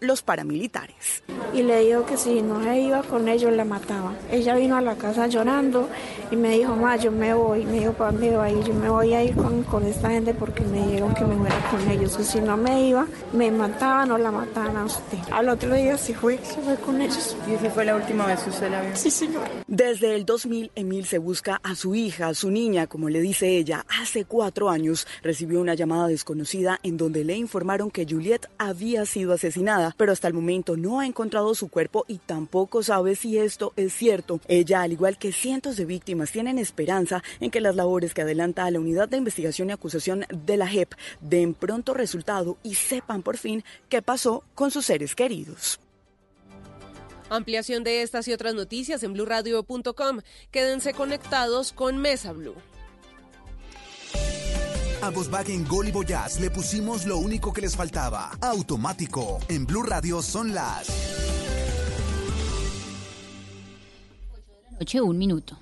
los paramilitares. Y le dijo que si no se iba con ellos la mataba. Ella vino a la casa llorando y me dijo, ma, yo me voy. Me dijo, ¿para dónde va? Y yo me voy a ir con, con esta gente porque me dijeron que me fuera con ellos. Que si no me iba, me mataban o la mataban a usted. Al otro día se fue, se fue con ellos. ¿Y esa fue la última vez que usted la vio? Sí, señor. Desde el 2000, Emil se busca a su hija, a su niña, como le dice ella. Hace cuatro años recibió una llamada desconocida en donde le informaron que Juliet había sido asesinada, pero hasta el momento no ha encontrado su cuerpo y tampoco sabe si esto es cierto. Ella, al igual que cientos de víctimas, tienen esperanza en que las labores que adelanta la Unidad de Investigación y Acusación de la JEP den pronto resultado y sepan por fin qué pasó con sus seres queridos. Ampliación de estas y otras noticias en blurradio.com. Quédense conectados con Mesa Blue. A Volkswagen Gol y Voyage le pusimos lo único que les faltaba. Automático. En Blue Radio son las Noche, un minuto.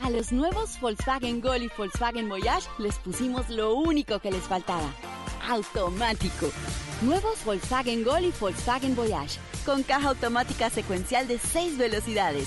A los nuevos Volkswagen Gol y Volkswagen Voyage les pusimos lo único que les faltaba. Automático. Nuevos Volkswagen Gol y Volkswagen Voyage. Con caja automática secuencial de 6 velocidades,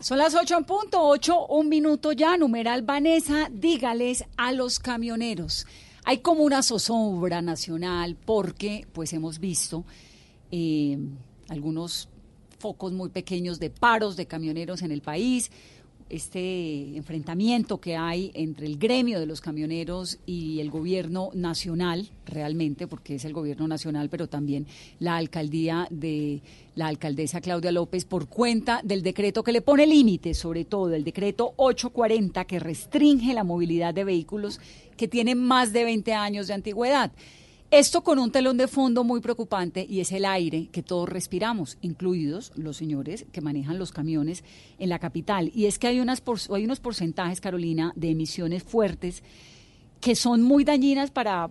Son las 8 en punto, 8, un minuto ya, numeral Vanessa, dígales a los camioneros. Hay como una zozobra nacional porque pues hemos visto eh, algunos focos muy pequeños de paros de camioneros en el país, este enfrentamiento que hay entre el gremio de los camioneros y el gobierno nacional, realmente, porque es el gobierno nacional, pero también la alcaldía de la alcaldesa Claudia López por cuenta del decreto que le pone límites, sobre todo el decreto 840 que restringe la movilidad de vehículos que tienen más de 20 años de antigüedad. Esto con un telón de fondo muy preocupante y es el aire que todos respiramos, incluidos los señores que manejan los camiones en la capital. Y es que hay, unas hay unos porcentajes, Carolina, de emisiones fuertes que son muy dañinas para,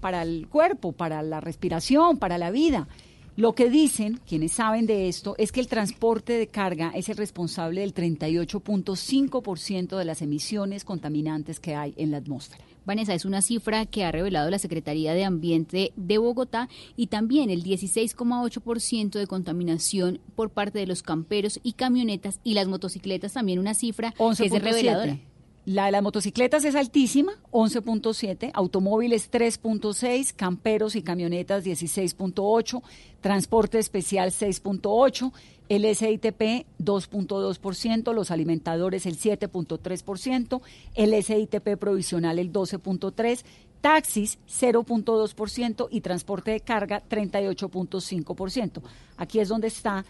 para el cuerpo, para la respiración, para la vida. Lo que dicen quienes saben de esto es que el transporte de carga es el responsable del 38.5% de las emisiones contaminantes que hay en la atmósfera. Vanessa, es una cifra que ha revelado la Secretaría de Ambiente de Bogotá y también el 16,8% de contaminación por parte de los camperos y camionetas y las motocicletas, también una cifra que es reveladora. La de las motocicletas es altísima, 11.7, automóviles 3.6, camperos y camionetas 16.8, transporte especial 6.8, el SITP 2.2%, los alimentadores el 7.3%, el SITP provisional el 12.3%, taxis 0.2% y transporte de carga 38.5%. Aquí es donde está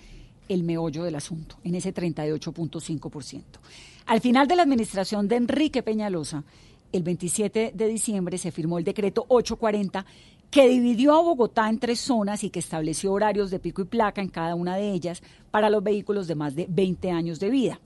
el meollo del asunto, en ese 38.5%. Al final de la administración de Enrique Peñalosa, el 27 de diciembre se firmó el decreto 840 que dividió a Bogotá en tres zonas y que estableció horarios de pico y placa en cada una de ellas para los vehículos de más de 20 años de vida.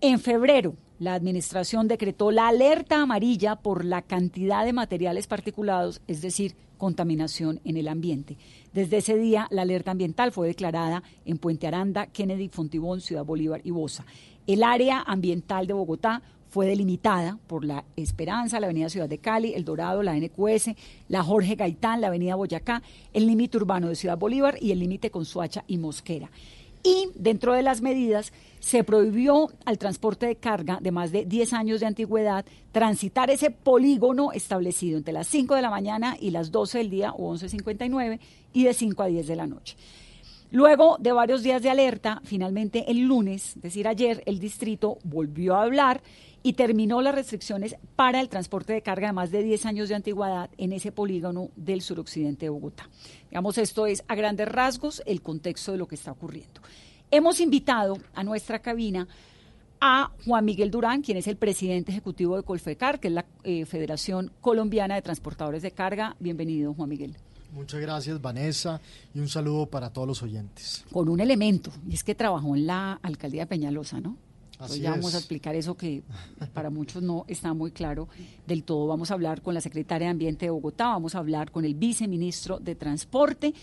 En febrero, la Administración decretó la alerta amarilla por la cantidad de materiales particulados, es decir, contaminación en el ambiente. Desde ese día, la alerta ambiental fue declarada en Puente Aranda, Kennedy, Fontibón, Ciudad Bolívar y Bosa. El área ambiental de Bogotá fue delimitada por la Esperanza, la Avenida Ciudad de Cali, El Dorado, la NQS, la Jorge Gaitán, la Avenida Boyacá, el límite urbano de Ciudad Bolívar y el límite con Suacha y Mosquera. Y dentro de las medidas se prohibió al transporte de carga de más de 10 años de antigüedad transitar ese polígono establecido entre las 5 de la mañana y las 12 del día o 11.59 y de 5 a 10 de la noche. Luego de varios días de alerta, finalmente el lunes, es decir, ayer, el distrito volvió a hablar y terminó las restricciones para el transporte de carga de más de 10 años de antigüedad en ese polígono del suroccidente de Bogotá. Digamos, esto es a grandes rasgos el contexto de lo que está ocurriendo. Hemos invitado a nuestra cabina a Juan Miguel Durán, quien es el presidente ejecutivo de Colfecar, que es la eh, Federación Colombiana de Transportadores de Carga. Bienvenido, Juan Miguel. Muchas gracias, Vanessa, y un saludo para todos los oyentes. Con un elemento, y es que trabajó en la alcaldía de Peñalosa, ¿no? Así ya vamos es. a explicar eso que para muchos no está muy claro del todo. Vamos a hablar con la secretaria de Ambiente de Bogotá, vamos a hablar con el viceministro de Transporte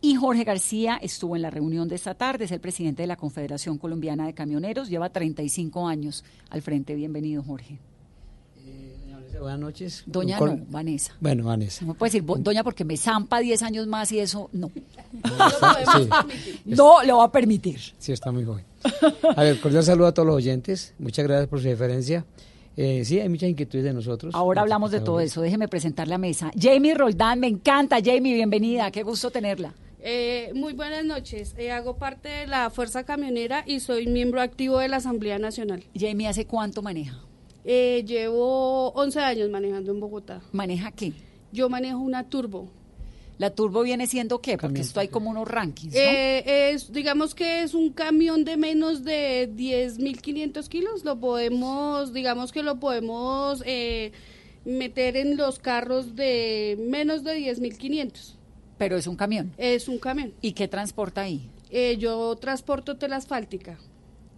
y Jorge García estuvo en la reunión de esta tarde, es el presidente de la Confederación Colombiana de Camioneros, lleva 35 años al frente. Bienvenido, Jorge. Buenas noches. Doña Con- no, Vanessa. Bueno, Vanessa. No me puede decir bo- doña porque me zampa 10 años más y eso no. Sí, No lo va a permitir. sí, está muy joven. A ver, cordial saludo a todos los oyentes. Muchas gracias por su deferencia. Eh, sí, hay muchas inquietudes de nosotros. Ahora hablamos de todo eso. Déjeme presentar la mesa. Jamie Roldán, me encanta. Jamie, bienvenida. Qué gusto tenerla. Eh, muy buenas noches. Eh, hago parte de la Fuerza Camionera y soy miembro activo de la Asamblea Nacional. Jamie, ¿hace cuánto maneja? Eh, llevo 11 años manejando en Bogotá. ¿Maneja qué? Yo manejo una turbo. ¿La turbo viene siendo qué? Porque Camión. esto hay como unos rankings, ¿no? Eh, es, digamos que es un camión de menos de 10.500 kilos. Lo podemos, digamos que lo podemos eh, meter en los carros de menos de 10.500. Pero es un camión. Es un camión. ¿Y qué transporta ahí? Eh, yo transporto tela asfáltica.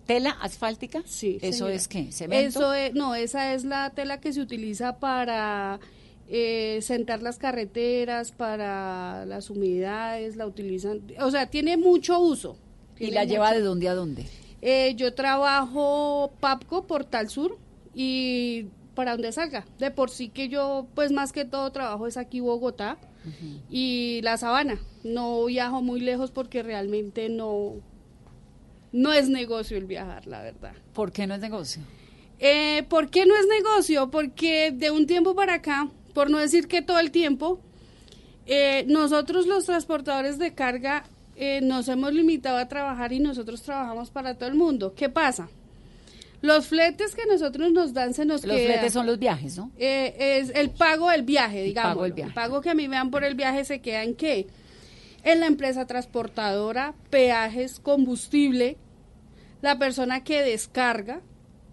¿Tela asfáltica? Sí. ¿Eso señora. es qué? ¿Cemento? Eso es, no, esa es la tela que se utiliza para eh, sentar las carreteras, para las humedades, la utilizan, o sea, tiene mucho uso. ¿Y la lleva de dónde a dónde? Eh, yo trabajo Papco, Portal Sur, y para donde salga. De por sí que yo, pues más que todo trabajo es aquí Bogotá y la Sabana. No viajo muy lejos porque realmente no, no es negocio el viajar, la verdad. ¿Por qué no es negocio? Eh, ¿Por qué no es negocio? Porque de un tiempo para acá, por no decir que todo el tiempo, eh, nosotros los transportadores de carga eh, nos hemos limitado a trabajar y nosotros trabajamos para todo el mundo. ¿Qué pasa? Los fletes que nosotros nos dan se nos Los queda- fletes son los viajes, ¿no? eh, es el pago del viaje, digamos. pago del viaje. El pago que a mí me dan por el viaje se queda en qué? En la empresa transportadora, peajes, combustible, la persona que descarga.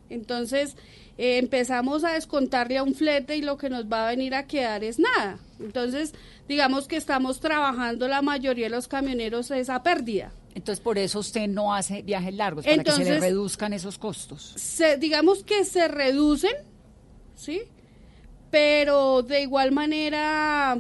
Entonces, eh, empezamos a descontarle a un flete y lo que nos va a venir a quedar es nada. Entonces, digamos que estamos trabajando la mayoría de los camioneros esa pérdida. Entonces, por eso usted no hace viajes largos, para que se le reduzcan esos costos. se, digamos que se reducen, ¿sí? Pero de igual manera,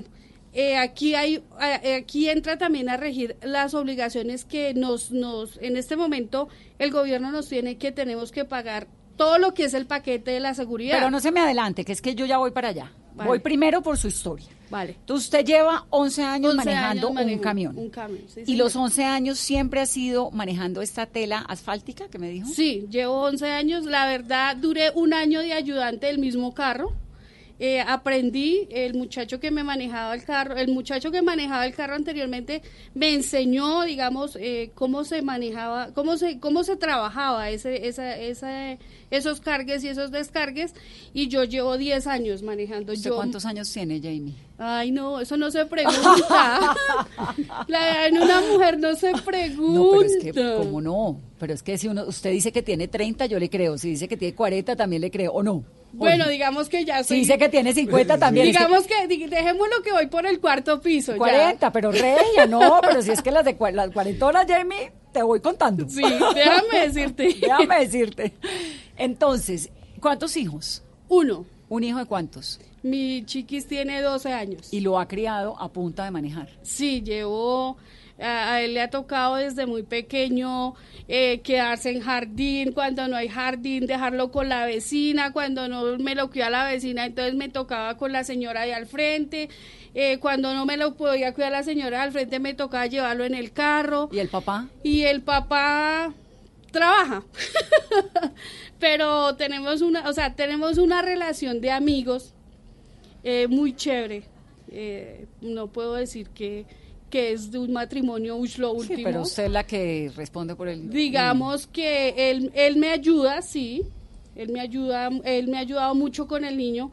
eh, aquí hay, eh, aquí entra también a regir las obligaciones que nos, nos, en este momento, el gobierno nos tiene que tenemos que pagar todo lo que es el paquete de la seguridad. Pero no se me adelante, que es que yo ya voy para allá. Vale. Voy primero por su historia. Vale. Entonces, usted lleva 11 años 11 manejando años un camión. Un camión, sí, ¿Y los 11 años siempre ha sido manejando esta tela asfáltica que me dijo? Sí, llevo 11 años. La verdad, duré un año de ayudante del mismo carro. Eh, aprendí, el muchacho que me manejaba el carro, el muchacho que manejaba el carro anteriormente me enseñó, digamos, eh, cómo se manejaba, cómo se, cómo se trabajaba ese, esa, esa, esos cargues y esos descargues. Y yo llevo 10 años manejando. ¿Usted yo, cuántos años tiene, Jamie? Ay, no, eso no se pregunta. La verdad, en una mujer no se pregunta. No, pero es que, ¿cómo no? Pero es que si uno, usted dice que tiene 30, yo le creo. Si dice que tiene 40, también le creo. ¿O no? Bueno, digamos que ya soy... dice que tiene 50, también. Digamos que, dejémoslo que voy por el cuarto piso. ya. 40, pero regia, no, pero si es que las de las cuarentonas, Jamie, te voy contando. Sí, déjame decirte. Déjame decirte. Entonces, ¿cuántos hijos? Uno. ¿Un hijo de cuántos? Mi chiquis tiene 12 años. Y lo ha criado a punta de manejar. Sí, llevo, a, a él le ha tocado desde muy pequeño eh, quedarse en jardín, cuando no hay jardín, dejarlo con la vecina, cuando no me lo cuida la vecina, entonces me tocaba con la señora de al frente, eh, cuando no me lo podía cuidar la señora de al frente me tocaba llevarlo en el carro. ¿Y el papá? Y el papá trabaja. Pero tenemos una, o sea, tenemos una relación de amigos eh, muy chévere. Eh, no puedo decir que, que es de un matrimonio lo último. Sí, pero usted es la que responde por el... Digamos que él, él me ayuda, sí, él me ayuda, él me ha ayudado mucho con el niño,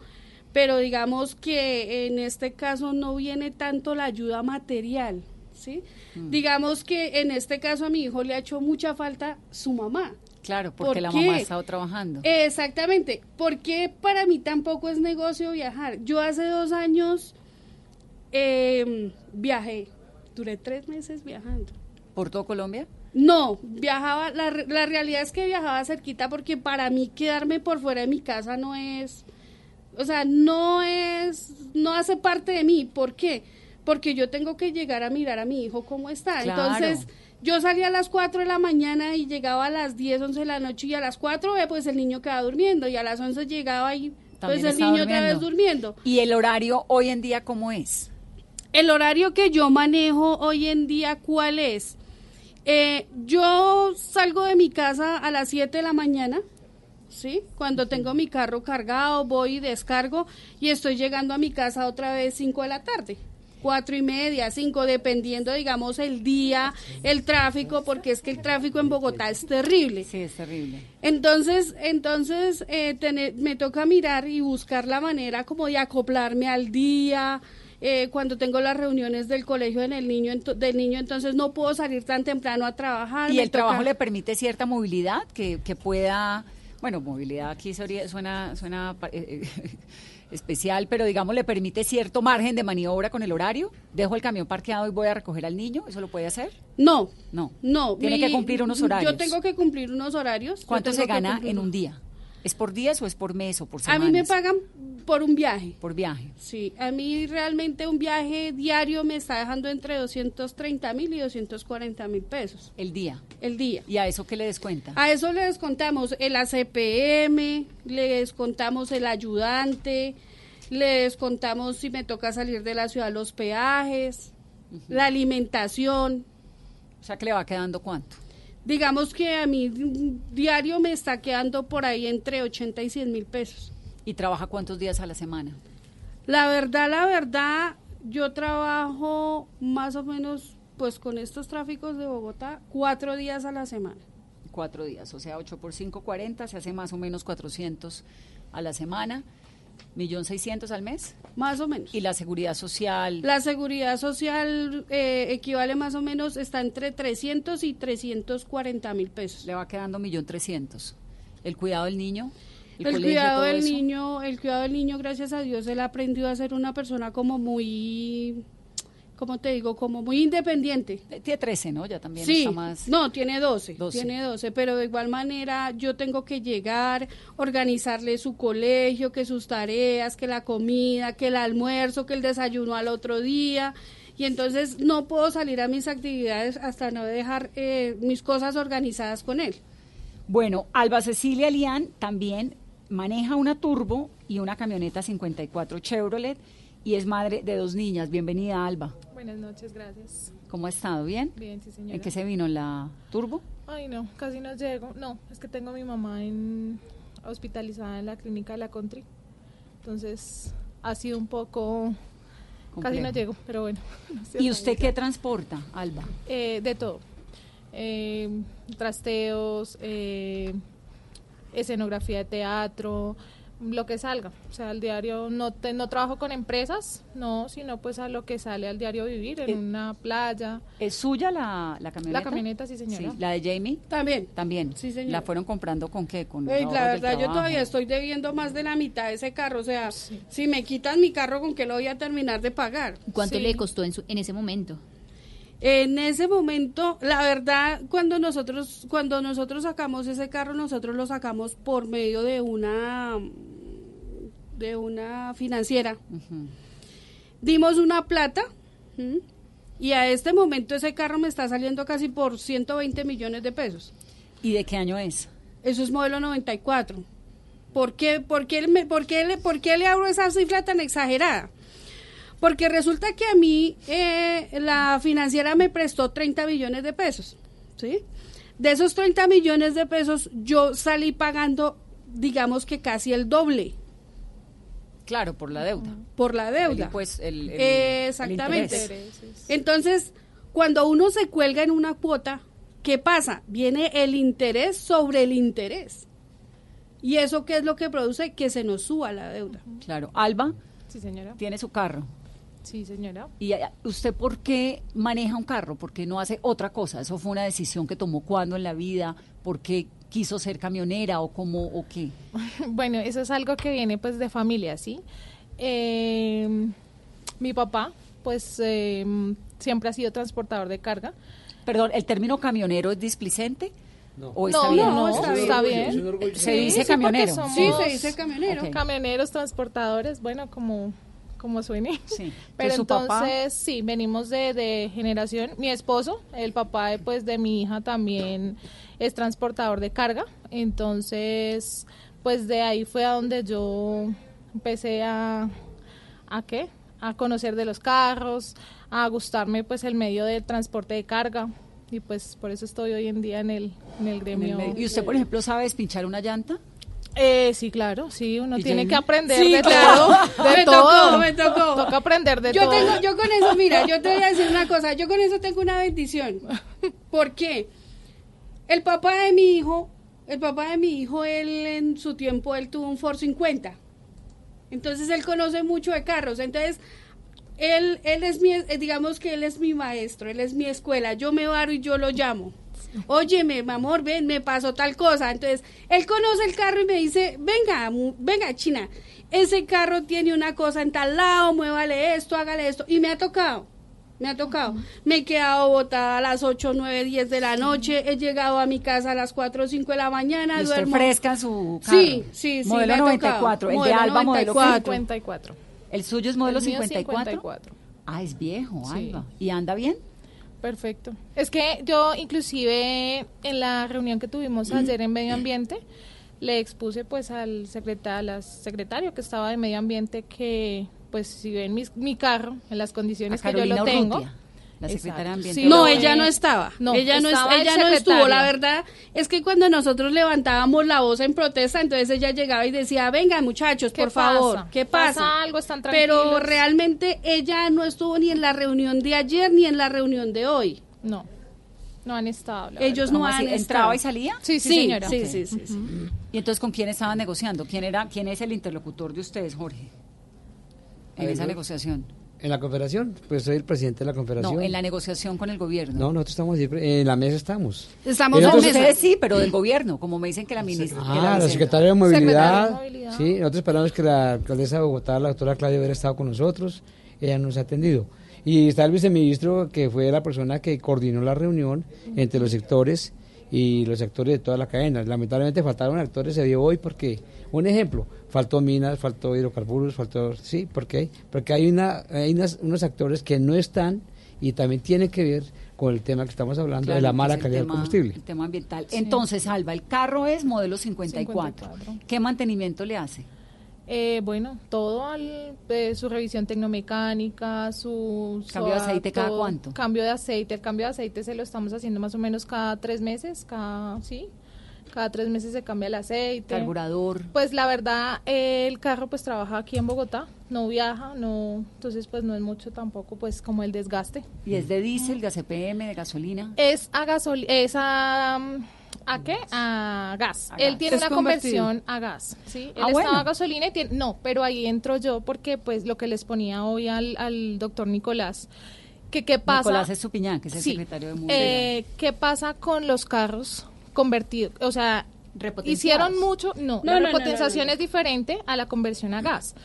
pero digamos que en este caso no viene tanto la ayuda material, ¿sí? Mm. Digamos que en este caso a mi hijo le ha hecho mucha falta su mamá. Claro, porque ¿Por la mamá ha estado trabajando. Exactamente, porque para mí tampoco es negocio viajar. Yo hace dos años eh, viajé, duré tres meses viajando. ¿Por todo Colombia? No, viajaba, la, la realidad es que viajaba cerquita porque para mí quedarme por fuera de mi casa no es, o sea, no es, no hace parte de mí. ¿Por qué? Porque yo tengo que llegar a mirar a mi hijo cómo está. Claro. Entonces, yo salía a las 4 de la mañana y llegaba a las 10, 11 de la noche y a las 4 eh, pues el niño quedaba durmiendo y a las 11 llegaba y pues También el niño otra vez durmiendo. ¿Y el horario hoy en día cómo es? El horario que yo manejo hoy en día, ¿cuál es? Eh, yo salgo de mi casa a las 7 de la mañana, ¿sí? Cuando tengo mi carro cargado, voy y descargo y estoy llegando a mi casa otra vez 5 de la tarde. Cuatro y media, cinco, dependiendo, digamos, el día, el tráfico, porque es que el tráfico en Bogotá es terrible. Sí, es terrible. Entonces, entonces eh, tener- me toca mirar y buscar la manera como de acoplarme al día. Eh, cuando tengo las reuniones del colegio en el niño, del niño, entonces no puedo salir tan temprano a trabajar. ¿Y el trabajo le permite cierta movilidad que, que pueda, bueno, movilidad aquí suena, suena eh, eh, especial, pero digamos le permite cierto margen de maniobra con el horario? ¿Dejo el camión parqueado y voy a recoger al niño? ¿Eso lo puede hacer? No, No. no. Tiene mi- que cumplir unos horarios. Yo tengo que cumplir unos horarios. ¿Cuánto se gana en un día? ¿Es por días o es por mes o por A semanas? mí me pagan por un viaje. Por viaje. Sí, a mí realmente un viaje diario me está dejando entre 230 mil y 240 mil pesos El día. el día. ¿Y a eso qué le descuenta? A eso le descontamos el ACPM, le descontamos el ayudante, le descontamos si me toca salir de la ciudad los peajes, la alimentación. O sea, que le va quedando cuánto? Digamos que a mí diario me está quedando por ahí entre 80 y 100 mil pesos. ¿Y trabaja cuántos días a la semana? La verdad, la verdad, yo trabajo más o menos, pues con estos tráficos de Bogotá, cuatro días a la semana. Cuatro días, o sea, 8 por 5, 40, se hace más o menos 400 a la semana, millón seiscientos al mes. Más o menos. Y la seguridad social, La seguridad social eh, equivale más o menos, está entre 300 y 340 mil pesos. le va quedando millón trescientos. El cuidado del niño, el, El, colegio, cuidado del eso. niño, el cuidado del niño, gracias a Dios, él aprendió a ser una persona como muy, ¿cómo te digo? Como muy independiente. Tiene 13, ¿no? Ya también Sí, está más... no, tiene 12, 12. tiene 12, pero de igual manera yo tengo que llegar, organizarle su colegio, que sus tareas, que la comida, que el almuerzo, que el desayuno al otro día, y entonces no puedo salir a mis actividades hasta no dejar eh, mis cosas organizadas con él. Bueno, Alba Cecilia Lian también maneja una turbo y una camioneta 54 Chevrolet y es madre de dos niñas. Bienvenida, Alba. Buenas noches, gracias. ¿Cómo ha estado? ¿Bien? Bien, sí, señora. ¿En qué se vino? ¿En la turbo? Ay, no, casi no llego. No, es que tengo a mi mamá en, hospitalizada en la clínica de la Country. Entonces, ha sido un poco... Casi no llego, pero bueno. ¿Y usted qué transporta, Alba? Eh, de todo. Eh, trasteos, eh, escenografía de teatro, lo que salga. O sea, al diario no, te- no trabajo con empresas, no, sino pues a lo que sale al diario vivir, en Eh, una playa. ¿Es suya la, la camioneta? La camioneta, sí, señora. Sí, ¿La de Jamie? También. También. Sí, señora. ¿La fueron comprando con qué? Con Ey, la verdad, yo todavía estoy debiendo más de la mitad de ese carro. O sea, si me quitan mi carro, ¿con qué lo voy a terminar de pagar? ¿Cuánto Sí. le costó en, su- en ese momento? En ese momento, la verdad, cuando nosotros, cuando nosotros sacamos ese carro, nosotros lo sacamos por medio de una, de una financiera. Dimos una plata. Y a este momento ese carro me está saliendo casi por 120 millones de pesos. ¿Y de qué año es? Eso es modelo 94. ¿Por qué, por qué, por qué le, por qué le abro esa cifra tan exagerada? Porque resulta que a mí eh, la financiera me prestó 30 millones de pesos, ¿sí? De esos 30 millones de pesos yo salí pagando, digamos que casi el doble Claro, por la deuda. por la deuda. El, pues, el- el- Eh, el Exactamente. Entonces, cuando uno se cuelga en una cuota, ¿qué pasa? Viene el interés sobre el interés. ¿Y eso qué es lo que produce? Que se nos suba la deuda. Claro. Alba Sí, señora. tiene su carro. Sí, señora. ¿Y eh, usted por qué maneja un carro? ¿Por qué no hace otra cosa? ¿Eso fue una decisión que tomó cuando en la vida? ¿Por qué quiso ser camionera o cómo o qué? Bueno, eso es algo que viene pues de familia, ¿sí? Eh, mi papá pues eh, siempre ha sido transportador de carga. Perdón, ¿el término camionero es displicente? No. ¿O está no, bien? no, está, está bien. Se dice sí, camionero. Sí, se dice camionero. Camioneros, transportadores, bueno, como, como suene. Sí. Pero Entonces, sí, venimos de, de generación. Mi esposo, el papá de, pues, de mi hija también es transportador de carga. Entonces, pues de ahí fue a donde yo empecé a, ¿a qué? A conocer de los carros, a gustarme pues el medio del transporte de carga. Y pues por eso estoy hoy en día en el, en el gremio. medio. ¿Y usted, por ejemplo, sabe despinchar una llanta? Eh, sí, claro, sí, uno ¿Y tiene que aprender Sí, de claro. todo. De me todo. tocó, me tocó. Toca aprender de yo todo. Tengo, yo con eso, mira, yo te voy a decir una cosa, yo con eso tengo una bendición. ¿Por qué? El papá de mi hijo, el papá de mi hijo, él en su tiempo, él tuvo un Ford 50. Entonces él conoce mucho de carros. Entonces, él, él es mi, eh, digamos que él es mi maestro, él es mi escuela. Yo me varo y yo lo llamo. Óyeme, mi amor, ven, me pasó tal cosa. Entonces, él conoce el carro y me dice, venga, mu- venga, China, ese carro tiene una cosa en tal lado, muévale esto, hágale esto. Y me ha tocado, me ha tocado. Me he quedado botada a las 8, 9, 10 de la noche, he llegado a mi casa a las 4 o 5 de la mañana, Y usted duermo. fresca su carro. Sí, sí, sí. Modelo me ha tocado. 94. El de Modelo Alba, modelo 94. 54. ¿El suyo es modelo El mío 54? 54. Ah, es viejo, Sí. Alba. ¿Y anda bien? Perfecto. Es que yo inclusive en la reunión que tuvimos ayer en medio ambiente le expuse pues al secretario, al secretario que estaba de medio ambiente que pues si ven mis- mi carro en las condiciones que yo lo tengo. La secretaria. Sí, No, ella no estaba. No, ella no, es- estaba el ella no estuvo. La verdad es que cuando nosotros levantábamos la voz en protesta, entonces ella llegaba y decía, venga muchachos, ¿Qué por favor? ¿qué pasa? ¿Pasa algo? ¿Están Pero realmente ella no estuvo ni en la reunión de ayer ni en la reunión de hoy. No. No han estado. la Ellos verdad. no ¿Cómo han. ¿Entraba y salía? Sí, sí, Sí, señora. sí, Ok. sí, sí, sí. ¿Y entonces con quién estaban negociando? ¿Quién era, quién es el interlocutor de ustedes, Jorge? En esa negociación. ¿En la confederación? Pues soy el presidente de la confederación. No, en la negociación con el gobierno. No, nosotros estamos siempre, en la mesa estamos. Estamos en ustedes sí, pero del gobierno, como me dicen que la ministra. que Ah, la vicenta. secretaria de Secretaria movilidad. de Movilidad. Sí, nosotros esperamos que la alcaldesa de Bogotá, la doctora Claudia, hubiera estado con nosotros. Ella nos ha atendido. Y está el viceministro, que fue la persona que coordinó la reunión entre los sectores y los actores de toda la cadena. Lamentablemente faltaron actores, se dio hoy porque, un ejemplo, faltó minas, faltó hidrocarburos, faltó, sí, ¿por qué? Porque hay, una, hay unas- unos actores que no están y también tienen que ver con el tema que estamos hablando de la mala calidad del combustible. El tema ambiental. Entonces, Alba, el carro es modelo 54. 54. ¿Qué mantenimiento le hace? Eh, bueno, todo al, eh, su revisión tecnomecánica, su... ¿Cambio de aceite cada cuánto? Cambio de aceite. El cambio de aceite se lo estamos haciendo más o menos cada tres meses, cada, sí, cada tres meses se cambia el aceite. Carburador. Pues la verdad, eh, el carro pues trabaja aquí en Bogotá, no viaja, no, entonces pues no es mucho tampoco pues como el desgaste. ¿Y es de diésel, de ACPM, de gasolina? Es a gasolina, es a, ¿a qué? A gas. A Él gas. tiene Es una convertido. conversión a gas, ¿sí? Él Ah, estaba bueno. a gasolina y tiene, no, pero ahí entro yo porque pues lo que les ponía hoy al, al doctor Nicolás, que qué pasa... Nicolás Estupiñán, que es el Sí. secretario de Movilidad. Eh, ¿Qué pasa con los carros convertidos? O sea, hicieron mucho, no, No, la repotenciación no, no. es diferente a la conversión a gas.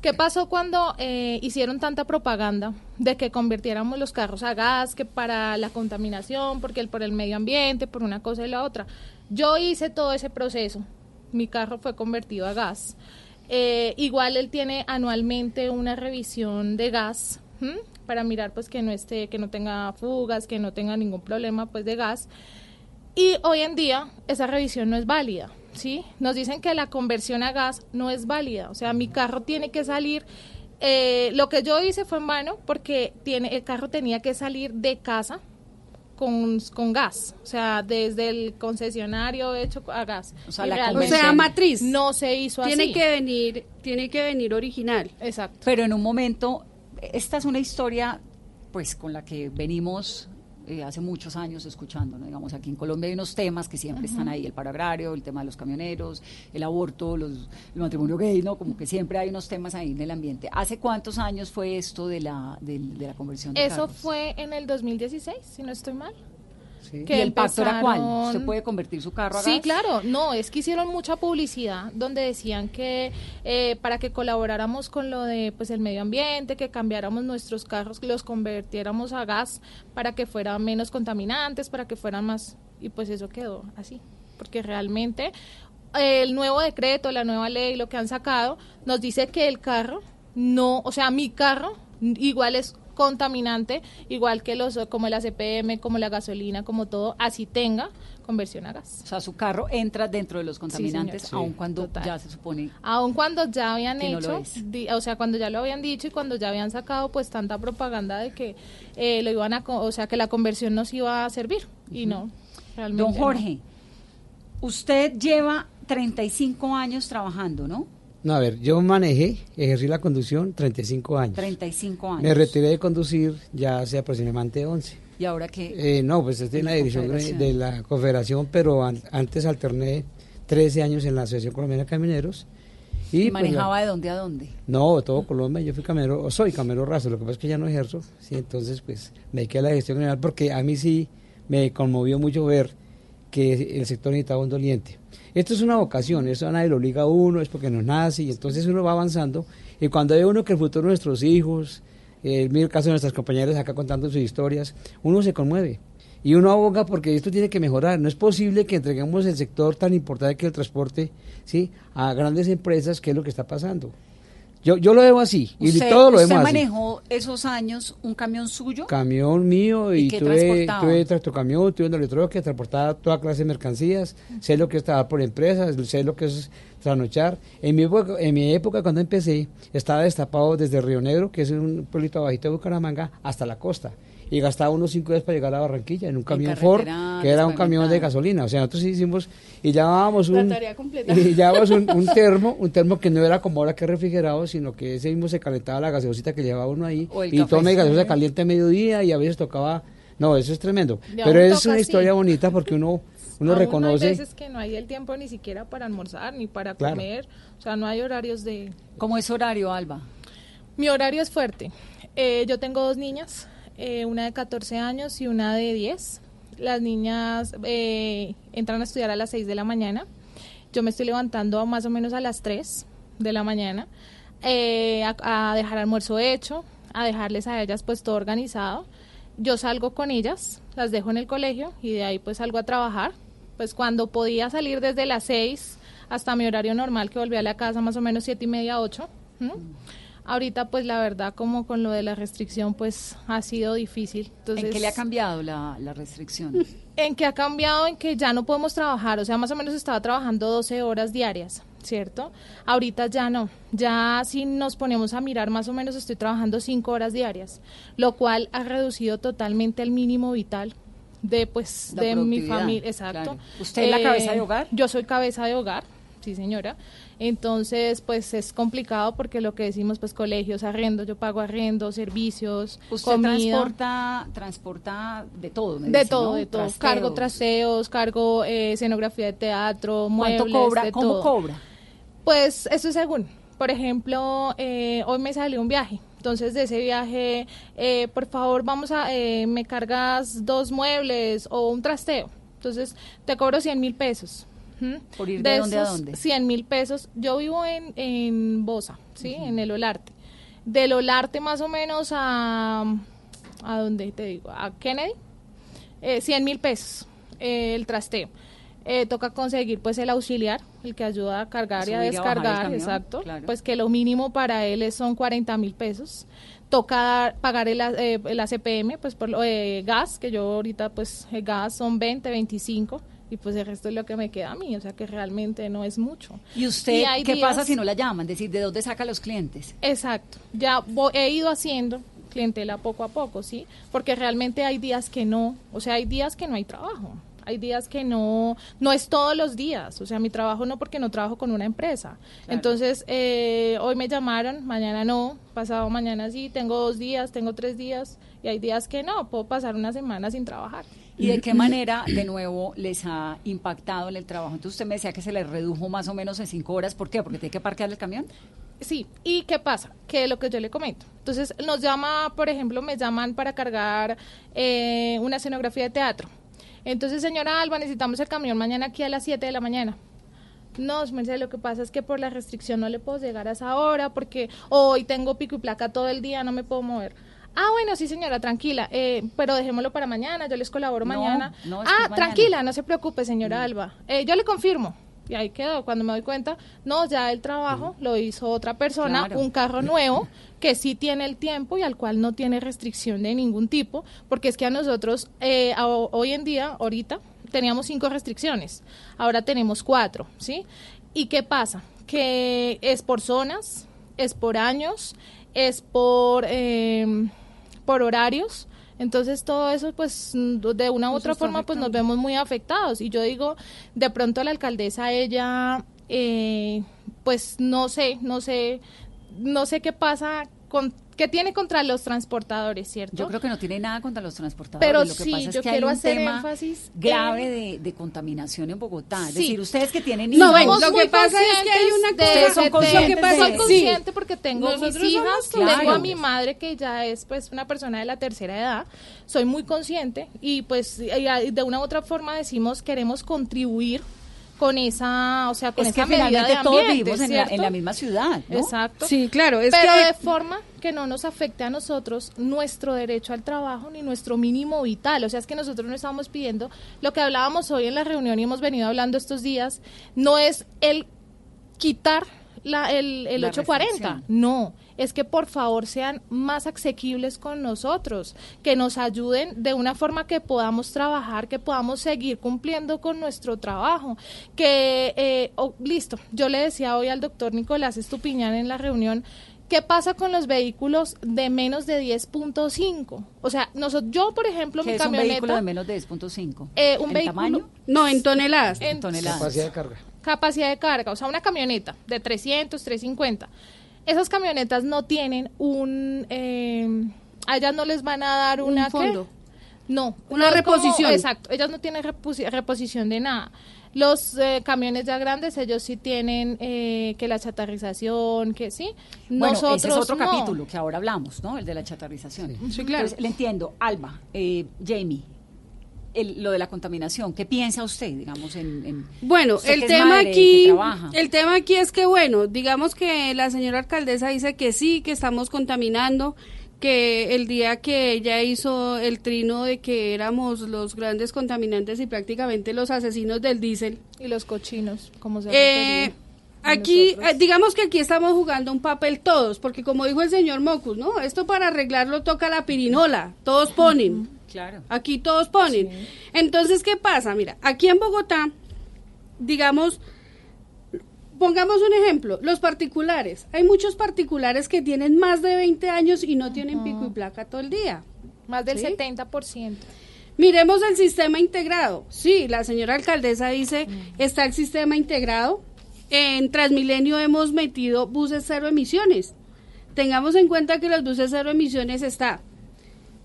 ¿Qué pasó cuando eh, hicieron tanta propaganda de que convirtiéramos los carros a gas, que para la contaminación, porque el, por el medio ambiente, por una cosa y la otra? Yo hice todo ese proceso. Mi carro fue convertido a gas. Eh, igual él tiene anualmente una revisión de gas para mirar pues que no esté, que no tenga fugas, que no tenga ningún problema pues de gas. Y hoy en día esa revisión no es válida, ¿sí? Nos dicen que la conversión a gas no es válida, o sea, mi carro tiene que salir, eh, lo que yo hice fue en vano porque tiene, el carro tenía que salir de casa con, con gas, o sea, desde el concesionario hecho a gas. O sea, la O sea, matriz. no se hizo Tiene así. que venir, tiene que venir original. Exacto. Pero en un momento, esta es una historia pues con la que venimos eh, hace muchos años escuchando, ¿no? digamos aquí en Colombia hay unos temas que siempre están ahí, el paro agrario, el tema de los camioneros, el aborto, los, el matrimonio gay, ¿no? Como que siempre hay unos temas ahí en el ambiente. ¿Hace cuántos años fue esto de la, de, de la conversión de Eso fue en el 2016, si no estoy mal. ¿Sí? ¿Y el pacto era cuál? ¿Usted puede convertir su carro a Sí, gas? claro, no, es que hicieron mucha publicidad donde decían que eh, para que colaboráramos con lo de pues el medio ambiente, que cambiáramos nuestros carros, que los convirtiéramos a gas para que fueran menos contaminantes, para que fueran más y pues eso quedó así, porque realmente eh, el nuevo decreto, la nueva ley, lo que han sacado nos dice que el carro no, o sea, mi carro igual es contaminante, igual que los como el ACPM, como la gasolina, como todo, así tenga conversión a gas. O sea, su carro entra dentro de los contaminantes, señora. aun cuando ya se supone... Aun cuando ya habían no hecho, di- o sea, cuando ya lo habían dicho y cuando ya habían sacado pues tanta propaganda de que eh, lo iban a, o sea, que la conversión nos iba a servir y no. Realmente Don no. Jorge, usted lleva 35 años trabajando, ¿no? No, a ver, yo manejé, ejercí la conducción 35 años. 35 años. Me retiré de conducir ya hace aproximadamente 11. ¿Y ahora qué? Eh, no, pues estoy en la la dirección de la Confederación, pero an- antes alterné 13 años en la Asociación Colombiana de Camioneros. ¿Y, pues, manejaba la- de dónde a dónde? No, todo Colombia, yo fui camionero, o soy camionero raso, lo que pasa es que ya no ejerzo, sí, entonces pues me dediqué a la gestión general porque a mí sí me conmovió mucho ver que el sector necesitaba un doliente. Esto es una vocación, eso a nadie lo obliga a uno, es porque nos nace y entonces uno va avanzando y cuando ve uno que el futuro de nuestros hijos, eh, mira el caso de nuestras compañeras acá contando sus historias, uno se conmueve. Y uno aboga porque esto tiene que mejorar. No es posible que entreguemos el sector tan importante que el transporte ¿sí? a grandes empresas, que es lo que está pasando. Yo, yo lo veo así, y ¿Usted, todo lo usted así. manejó esos años un camión suyo? Camión mío ¿Y y, tuve, tuve tractocamión, tuve un que transportaba toda clase de mercancías, sé lo que es trabajar por empresas, sé lo que es trasnochar. En mi, época, en mi época cuando empecé estaba destapado desde Río Negro, que es un pueblito abajito de Bucaramanga, hasta la costa. Y gastaba unos cinco días para llegar a Barranquilla en un camión Ford, que era un camión de gasolina. O sea, nosotros hicimos y llevábamos un, y llevábamos un, un termo, un termo que no era como ahora que refrigerado, sino que ese mismo se calentaba la gaseosita que llevaba uno ahí. Y café. tome gaseosa caliente a mediodía y a veces tocaba... No, eso es tremendo. Pero es una así. historia bonita porque uno, uno Aún reconoce... Hay veces que no hay el tiempo ni siquiera para almorzar ni para Claro. comer, o sea, no hay horarios de... ¿Cómo es horario, Alba? Mi horario es fuerte. Eh, yo tengo dos niñas, eh, una de 14 años y una de 10. Las niñas eh, entran a estudiar a las 6 de la mañana. Yo me estoy levantando más o menos a las 3 de la mañana eh, a, a dejar almuerzo hecho, a dejarles a ellas pues todo organizado. Yo salgo con ellas, las dejo en el colegio y de ahí pues salgo a trabajar. Pues cuando podía salir desde las 6 hasta mi horario normal que volví a la casa más o menos siete y media, 8. Ahorita pues la verdad como con lo de la restricción pues ha sido difícil. Entonces, ¿En qué le ha cambiado la, la restricción? en que ha cambiado, en que ya no podemos trabajar, o sea, más o menos estaba trabajando 12 horas diarias, ¿cierto? Ahorita ya no, ya si nos ponemos a mirar, más o menos estoy trabajando 5 horas diarias, lo cual ha reducido totalmente el mínimo vital de pues La de mi familia, exacto. Eh, claro. ¿Usted es la cabeza de hogar? Yo soy cabeza de hogar, sí señora. Entonces, pues es complicado porque lo que decimos, pues colegios, arriendo, yo pago arriendo, servicios, Usted comida. transporta, transporta de todo, me De dice, todo, ¿no? de todo. Trasteos. Cargo traseos, cargo eh, escenografía de teatro, ¿Cuánto muebles, cobra? de ¿Cómo todo. cobra? Pues eso es según. Por ejemplo, eh, hoy me salió un viaje. Entonces, de ese viaje, eh, por favor, vamos a, eh, me cargas dos muebles o un trasteo. Entonces, te cobro 100 mil pesos. ¿Por ir de dónde a esos dónde? 100 mil pesos. Yo vivo en, en Bosa, ¿sí? En el Olarte. Del Olarte más o menos a... ¿A dónde te digo? A Kennedy. Eh, 100 mil pesos eh, el trasteo. Eh, toca conseguir pues el auxiliar, el que ayuda a cargar y a subir y a bajar el descargar, camión, exacto. claro. Pues que lo mínimo para él es- son 40 mil pesos. Toca dar- pagar el, eh, el ACPM, pues por lo eh, gas, que yo ahorita pues el gas son 20, 25 y pues el resto es lo que me queda a mí, o sea que realmente no es mucho. ¿Y usted qué pasa si no la llaman? Decir, ¿de dónde saca los clientes? Exacto, ya vo- he ido haciendo clientela poco a poco, ¿sí? Porque realmente hay días que no, o sea, hay días que no hay trabajo. Hay días que no, no es todos los días, o sea, mi trabajo no porque no trabajo con una empresa. Entonces, eh, hoy me llamaron, mañana no, pasado mañana sí, tengo dos días, tengo tres días, y hay días que no, puedo pasar una semana sin trabajar. ¿Y de qué manera, de nuevo, les ha impactado en el trabajo? Entonces usted me decía que se les redujo más o menos en cinco horas. ¿Por qué? ¿Porque tiene que parquear el camión? Sí, ¿y qué pasa? Que lo que yo le comento. Entonces, nos llama, por ejemplo, me llaman para cargar eh, una escenografía de teatro. Entonces, señora Alba, necesitamos el camión mañana aquí a las 7 de la mañana. No, Mercedes, lo que pasa es que por la restricción no le puedo llegar a esa hora porque hoy tengo pico y placa todo el día, no me puedo mover. Ah, bueno, sí, señora, tranquila, eh, pero dejémoslo para mañana, yo les colaboro No, mañana. no, ah, mañana. tranquila, no se preocupe, señora. Alba. Eh, yo le confirmo. Y ahí quedó. Cuando me doy cuenta, no, ya el trabajo lo hizo otra persona, Claro. un carro nuevo que sí tiene el tiempo y al cual no tiene restricción de ningún tipo, porque es que a nosotros eh, a- hoy en día, ahorita, teníamos cinco restricciones, ahora tenemos cuatro, ¿sí? ¿Y qué pasa? Que es por zonas, es por años, es por, eh, por horarios. Entonces todo eso, pues, de una u otra forma, pues nos vemos muy afectados. Y yo digo, de pronto la alcaldesa, ella, eh, pues, no sé, no sé, no sé qué pasa con, qué tiene contra los transportadores, ¿cierto? Yo creo que no tiene nada contra los transportadores. Pero lo que sí, pasa es yo que quiero hay un hacer tema énfasis grave en- de, de contaminación en Bogotá. Es Sí. decir, ustedes que tienen No, hijos, bueno, lo que pasa es que hay una cosa- son de- conscientes lo que pasa de soy consciente porque tengo Nosotros mis hijas, tengo a mi madre que ya es pues una persona de la tercera edad, soy muy consciente y pues y- y de una u otra forma decimos queremos contribuir con esa, o sea, con es que esa medida finalmente de todos ambiente, vivimos en la, ¿cierto? en la misma ciudad, ¿no? Exacto. Sí, claro, es Pero que de forma que no nos afecte a nosotros nuestro derecho al trabajo ni nuestro mínimo vital. O sea, es que nosotros no estamos pidiendo lo que hablábamos hoy en la reunión y hemos venido hablando estos días, no es el quitar la, el, el La 840, restricción. no, es que por favor sean más asequibles con nosotros, que nos ayuden de una forma que podamos trabajar, que podamos seguir cumpliendo con nuestro trabajo, que, eh, oh, listo, yo le decía hoy al doctor Nicolás Estupiñán en la reunión, ¿Qué pasa con los vehículos de menos de 10.5? O sea, nosotros, yo, por ejemplo, Que mi es un vehículo camioneta, de menos de 10.5. eh, un ¿En vehículo tamaño? no en toneladas. en toneladas. Capacidad de carga. Capacidad de carga, o sea, una camioneta de 300, 350. Esas camionetas no tienen un, eh, a ellas no les van a dar Un una ¿qué? fondo. No, Una no es como- reposición. exacto, ellas no tienen reposi- reposición de nada. Los eh, camiones ya grandes, ellos sí tienen eh, que la chatarrización, que sí. Bueno, Nosotros ese es otro no. capítulo que ahora hablamos, ¿no? El de la chatarrización. Sí, claro. Entonces, le entiendo. Alba, eh, Jamie, el- lo de la contaminación, ¿qué piensa usted, digamos, en... en- Bueno, el tema madre, aquí, trabaja? el tema aquí es que bueno, digamos que la señora alcaldesa dice que sí, que estamos contaminando, que el día que ella hizo el trino de que éramos los grandes contaminantes y prácticamente los asesinos del diésel. Y los cochinos, como se Eh, aquí, nosotros. eh, digamos que aquí estamos jugando un papel todos, porque como dijo el señor Mocus, ¿no? Esto para arreglarlo toca la pirinola, todos ponen. Claro. Aquí todos ponen. Entonces, ¿qué pasa? Mira, aquí en Bogotá, digamos, pongamos un ejemplo, los particulares. Hay muchos particulares que tienen más de 20 años y no tienen pico y placa todo el día. Más del ¿sí? 70%. Miremos el sistema integrado. Sí, la señora alcaldesa dice, está el sistema integrado. En Transmilenio hemos metido buses cero emisiones. Tengamos en cuenta que los buses cero emisiones está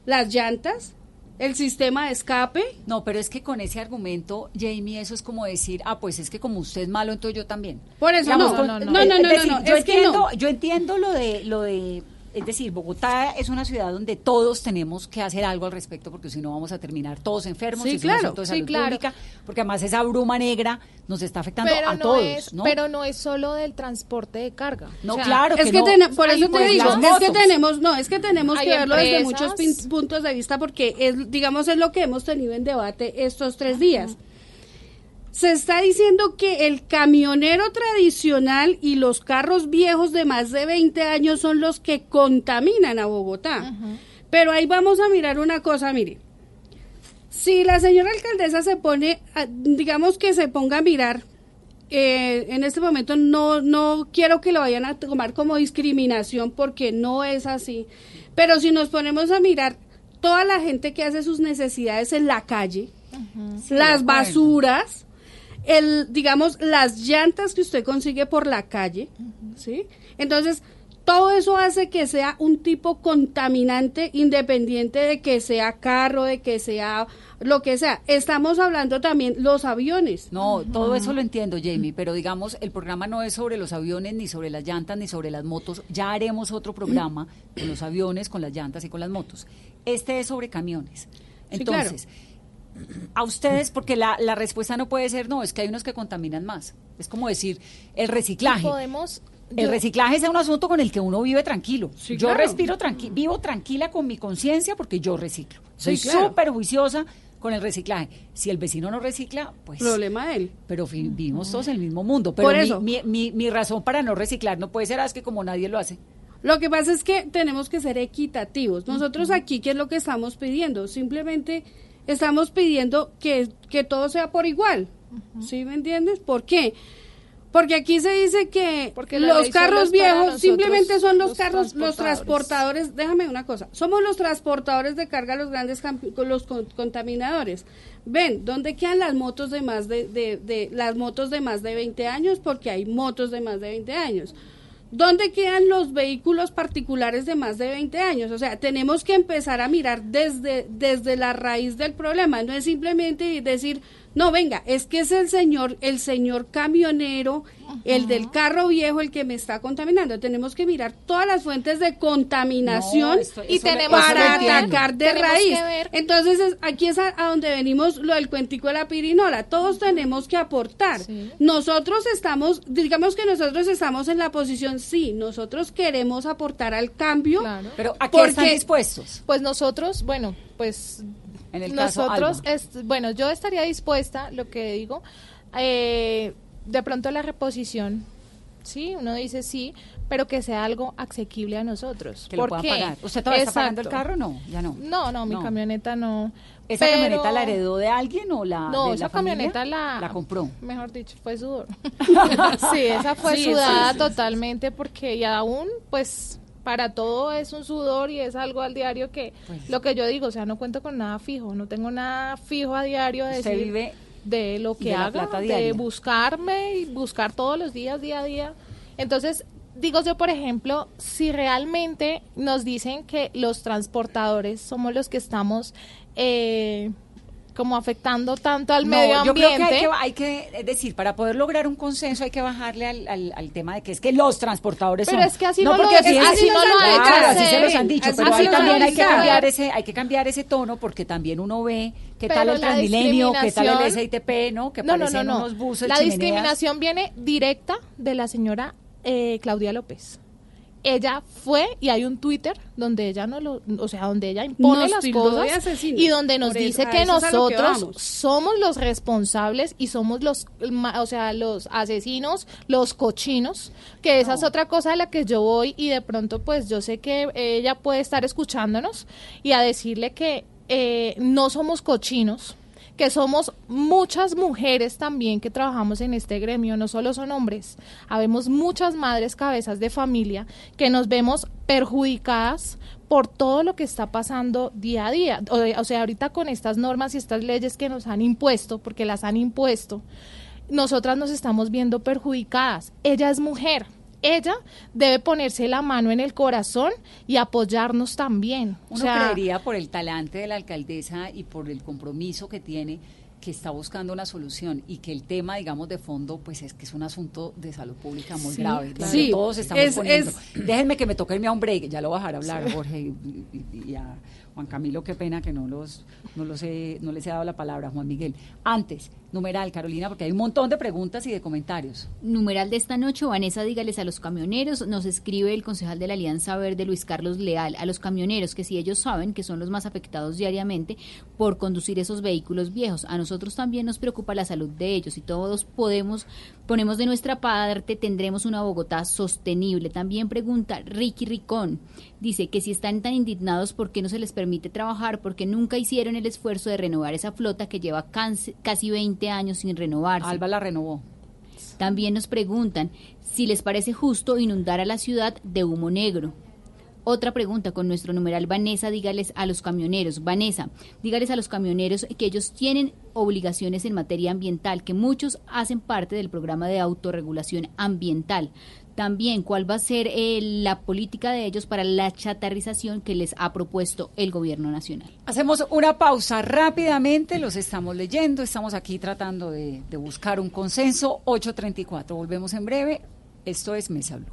las llantas, el sistema de escape. No, pero es que con ese argumento, Jamie, eso es como decir, ah, pues es que como usted es malo, entonces yo también. Por eso Digamos, no, no, no, no, no, no, no, no. yo entiendo lo de, lo de, es decir, Bogotá es una ciudad donde todos tenemos que hacer algo al respecto, porque si no vamos a terminar todos enfermos, Sí, claro, de sí, salud claro. pública, porque además esa bruma negra nos está afectando Pero a no, todos, es, ¿no? pero no es solo del transporte de carga. No, O sea, claro Es que que no. por eso te digo, es que tenemos, no, es que tenemos que verlo desde muchos pin- puntos de vista porque es, digamos, es lo que hemos tenido en debate estos tres días. Se está diciendo que el camionero tradicional y los carros viejos de más de 20 años son los que contaminan a Bogotá. Pero ahí vamos a mirar una cosa, mire. Si la señora alcaldesa se pone, a- digamos que se ponga a mirar, eh, en este momento no, no quiero que lo vayan a tomar como discriminación porque no es así, pero si nos ponemos a mirar toda la gente que hace sus necesidades en la calle, Sí, las basuras, el, digamos, las llantas que usted consigue por la calle, ¿sí? Entonces, todo eso hace que sea un tipo contaminante independiente de que sea carro, de que sea lo que sea. Estamos hablando también los aviones. No, todo eso lo entiendo, Jamie, pero digamos, el programa no es sobre los aviones, ni sobre las llantas, ni sobre las motos. Ya haremos otro programa con los aviones, con las llantas y con las motos. Este es sobre camiones. Sí, claro. A ustedes, porque la, la respuesta no puede ser, no, es que hay unos que contaminan más. Es como decir, el reciclaje. Podemos El yo- reciclaje es un asunto con el que uno vive tranquilo. yo claro. respiro tranquilo, vivo tranquila con mi conciencia porque yo reciclo. Soy Sí, claro. súper juiciosa con el reciclaje. Si el vecino no recicla, pues... Problema de él. Pero vivimos todos en el mismo mundo. Pero Por mi- eso. Mi, mi- mi razón para no reciclar no puede ser, "Ah, es que como nadie lo hace. Lo que pasa es que tenemos que ser equitativos. Nosotros aquí, ¿qué es lo que estamos pidiendo? Simplemente estamos pidiendo que, que todo sea por igual. ¿Sí me entiendes? ¿Por qué? Porque aquí se dice que Porque los carros viejos nosotros, simplemente son los, los carros, los transportadores. Déjame una cosa. Somos los transportadores de carga, los grandes los con- contaminadores. Ven, ¿dónde quedan las motos de más de, de- de- las motos de más de 20 años? Porque hay motos de más de 20 años. ¿Dónde quedan los vehículos particulares de más de 20 años? O sea, tenemos que empezar a mirar desde, desde la raíz del problema. No es simplemente decir, no, venga, es que es el señor, el señor camionero, el del carro viejo, el que me está contaminando. Tenemos que mirar todas las fuentes de contaminación No, esto- Y tenemos para atacar de Tenemos raíz. Entonces, es- aquí es a, a donde venimos lo del cuentico de la pirinola. Todos tenemos que aportar. Sí. Nosotros estamos, digamos que nosotros estamos en la posición, sí, nosotros queremos aportar al cambio. Claro. Pero ¿a qué Porque- están dispuestos? Pues nosotros, bueno, pues En el caso, nosotros, es- bueno, yo estaría dispuesta, lo que digo, eh, de pronto la reposición, sí, uno dice sí, pero que sea algo asequible a nosotros. Que lo ¿Por puedan qué? pagar. ¿Usted todavía está pagando el Exacto. carro? No, ya no. No, no, mi No. camioneta no. ¿Esa Pero- camioneta la heredó de alguien o la No, de esa la camioneta la... la compró. Mejor dicho, fue sudor. sí, esa fue Sí, sudada sí, sí, sí. totalmente porque y aún, pues, para todo es un sudor y es algo al diario que, Pues. lo que yo digo, o sea, no cuento con nada fijo, no tengo nada fijo a diario de decir vive de lo que de haga, de buscarme y buscar todos los días, día a día. Entonces, digo yo, por ejemplo, si realmente nos dicen que los transportadores somos los que estamos eh, como afectando tanto al No, medio yo creo ambiente. que hay, que hay que, es decir, para poder lograr un consenso hay que bajarle al, al, al tema de que es que los transportadores Pero son. es que así no lo- porque es que fíjense- así no lo han Claro, así se los han dicho, Así pero ahí los también hay que cambiar ese, hay que cambiar ese tono porque también uno ve qué tal el Transmilenio, qué tal el SITP, ¿no? Que no, no, no, no. unos buses La chimeneas. discriminación viene directa de la señora eh, Claudia López. Ella fue y hay un Twitter donde ella no lo, o sea, donde ella impone Nos las cosas y donde nos eso- dice que lo nosotros somos los responsables y somos los, o sea, los asesinos, los cochinos, que esa es otra cosa a la que yo voy y de pronto pues yo sé que ella puede estar escuchándonos y a decirle que eh, no somos cochinos, que somos muchas mujeres también que trabajamos en este gremio, no solo son hombres, habemos muchas madres cabezas de familia que nos vemos perjudicadas por todo lo que está pasando día a día. O, o sea, ahorita con estas normas y estas leyes que nos han impuesto, porque las han impuesto, nosotras nos estamos viendo perjudicadas. Ella es mujer. Ella debe ponerse la mano en el corazón y apoyarnos también. O Uno sea, creería por el talante de la alcaldesa y por el compromiso que tiene que está buscando una solución y que el tema, digamos, de fondo, pues es que es un asunto de salud pública muy Sí, grave. claro. Sí, todos estamos es- poniendo. es- Déjenme que me toque irme a un break, ya lo bajaré a hablar a Jorge y, y- y a Juan Camilo, qué pena que no los, no los he, no les he dado la palabra, Juan Miguel. Antes, numeral, Carolina, porque hay un montón de preguntas y de comentarios. Numeral de esta noche, Vanessa, dígales a los camioneros, nos escribe el concejal de la Alianza Verde, Luis Carlos Leal, a los camioneros que si ellos saben que son los más afectados diariamente por conducir esos vehículos viejos, a nosotros también nos preocupa la salud de ellos y todos podemos, ponemos de nuestra parte, tendremos una Bogotá sostenible. También pregunta Ricky Ricón, dice que si están tan indignados, ¿por qué no se les permite trabajar? Porque nunca hicieron el esfuerzo de renovar esa flota que lleva casi 20 años sin renovarse. Alba la renovó. También nos preguntan si les parece justo inundar a la ciudad de humo negro. Otra pregunta con nuestro numeral Vanessa, dígales a los camioneros. Vanessa, dígales a los camioneros que ellos tienen obligaciones en materia ambiental, que muchos hacen parte del programa de autorregulación ambiental. También, ¿cuál va a ser eh, la política de ellos para la chatarrización que les ha propuesto el gobierno nacional? Hacemos una pausa rápidamente, los estamos leyendo, estamos aquí tratando de, de buscar un consenso. 8.34, volvemos en breve. Esto es Mesa Blue.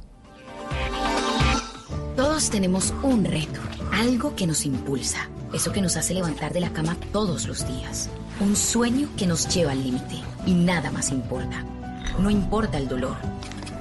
Todos tenemos un reto, algo que nos impulsa. Eso que nos hace levantar de la cama todos los días. Un sueño que nos lleva al límite y nada más importa. No importa el dolor,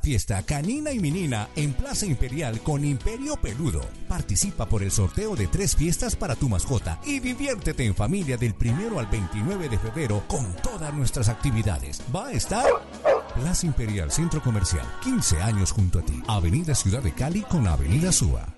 Fiesta canina y menina en Plaza Imperial con Imperio Peludo. Participa por el sorteo de tres fiestas para tu mascota y diviértete en familia del primero al 29 de febrero con todas nuestras actividades. Va a estar Plaza Imperial Centro Comercial, 15 años junto a ti. Avenida Ciudad de Cali con Avenida Súa.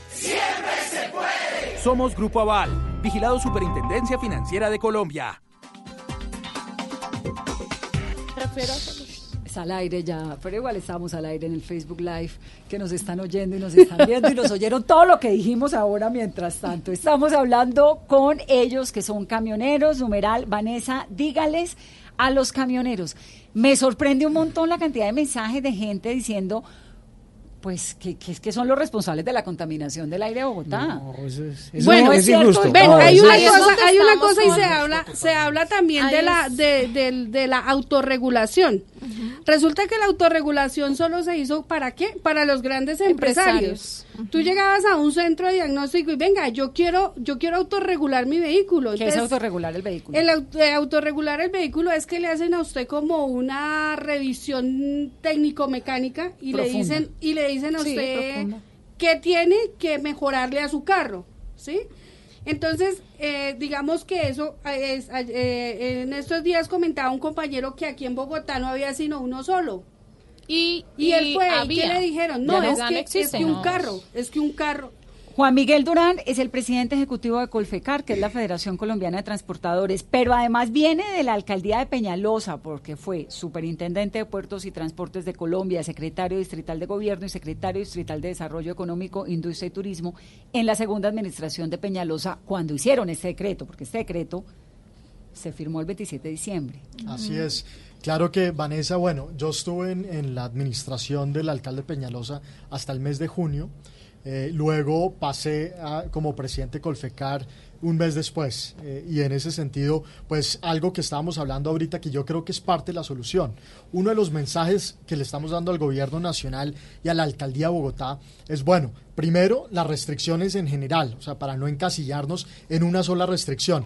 ¡Siempre se puede! Somos Grupo Aval, vigilado Superintendencia Financiera de Colombia. Es al aire ya, pero igual estamos al aire en el Facebook Live, que nos están oyendo y nos están viendo y nos oyeron todo lo que dijimos ahora mientras tanto. Estamos hablando con ellos que son camioneros, numeral, Vanessa, dígales a los camioneros. Me sorprende un montón la cantidad de mensajes de gente diciendo, pues que, que, que, son los responsables de la contaminación del aire de Bogotá. No, eso es, eso bueno, no es cierto. Ven, hay una cosa, hay una cosa y se habla, se habla también de la, de, de, de, la autorregulación. Uh -huh. Resulta que la autorregulación solo se hizo para qué? Para los grandes empresarios. empresarios. Uh -huh. Tú llegabas a un centro de diagnóstico y venga, yo quiero, yo quiero autorregular mi vehículo. ¿Qué Entonces, es autorregular el vehículo? El eh, autorregular el vehículo es que le hacen a usted como una revisión técnico-mecánica y Profunda. le dicen, y le dicen a usted sí, qué tiene que mejorarle a su carro, ¿sí? Entonces, eh, digamos que eso es, eh, en estos días comentaba un compañero que aquí en Bogotá no había sino uno solo. Y, y, y él fue, había. ¿y qué le dijeron? No, es que, existe, es que, un carro, es que un carro. Juan Miguel Durán es el presidente ejecutivo de Colfecar, que es la Federación Colombiana de Transportadores, pero además viene de la alcaldía de Peñalosa, porque fue superintendente de Puertos y Transportes de Colombia, secretario distrital de Gobierno y secretario distrital de Desarrollo Económico, Industria y Turismo en la segunda administración de Peñalosa cuando hicieron este decreto, porque este decreto se firmó el 27 de diciembre. Así es. Claro que, Vanessa, bueno, yo estuve en, en la administración del alcalde Peñalosa hasta el mes de junio. Eh, luego pasé como presidente Colfecar un mes después. Eh, y en ese sentido pues algo que estábamos hablando ahorita que yo creo que es parte de la solución. Uno de los mensajes que le estamos dando al gobierno nacional y a la alcaldía de Bogotá es bueno primero las restricciones en general o sea para no encasillarnos en una sola restricción.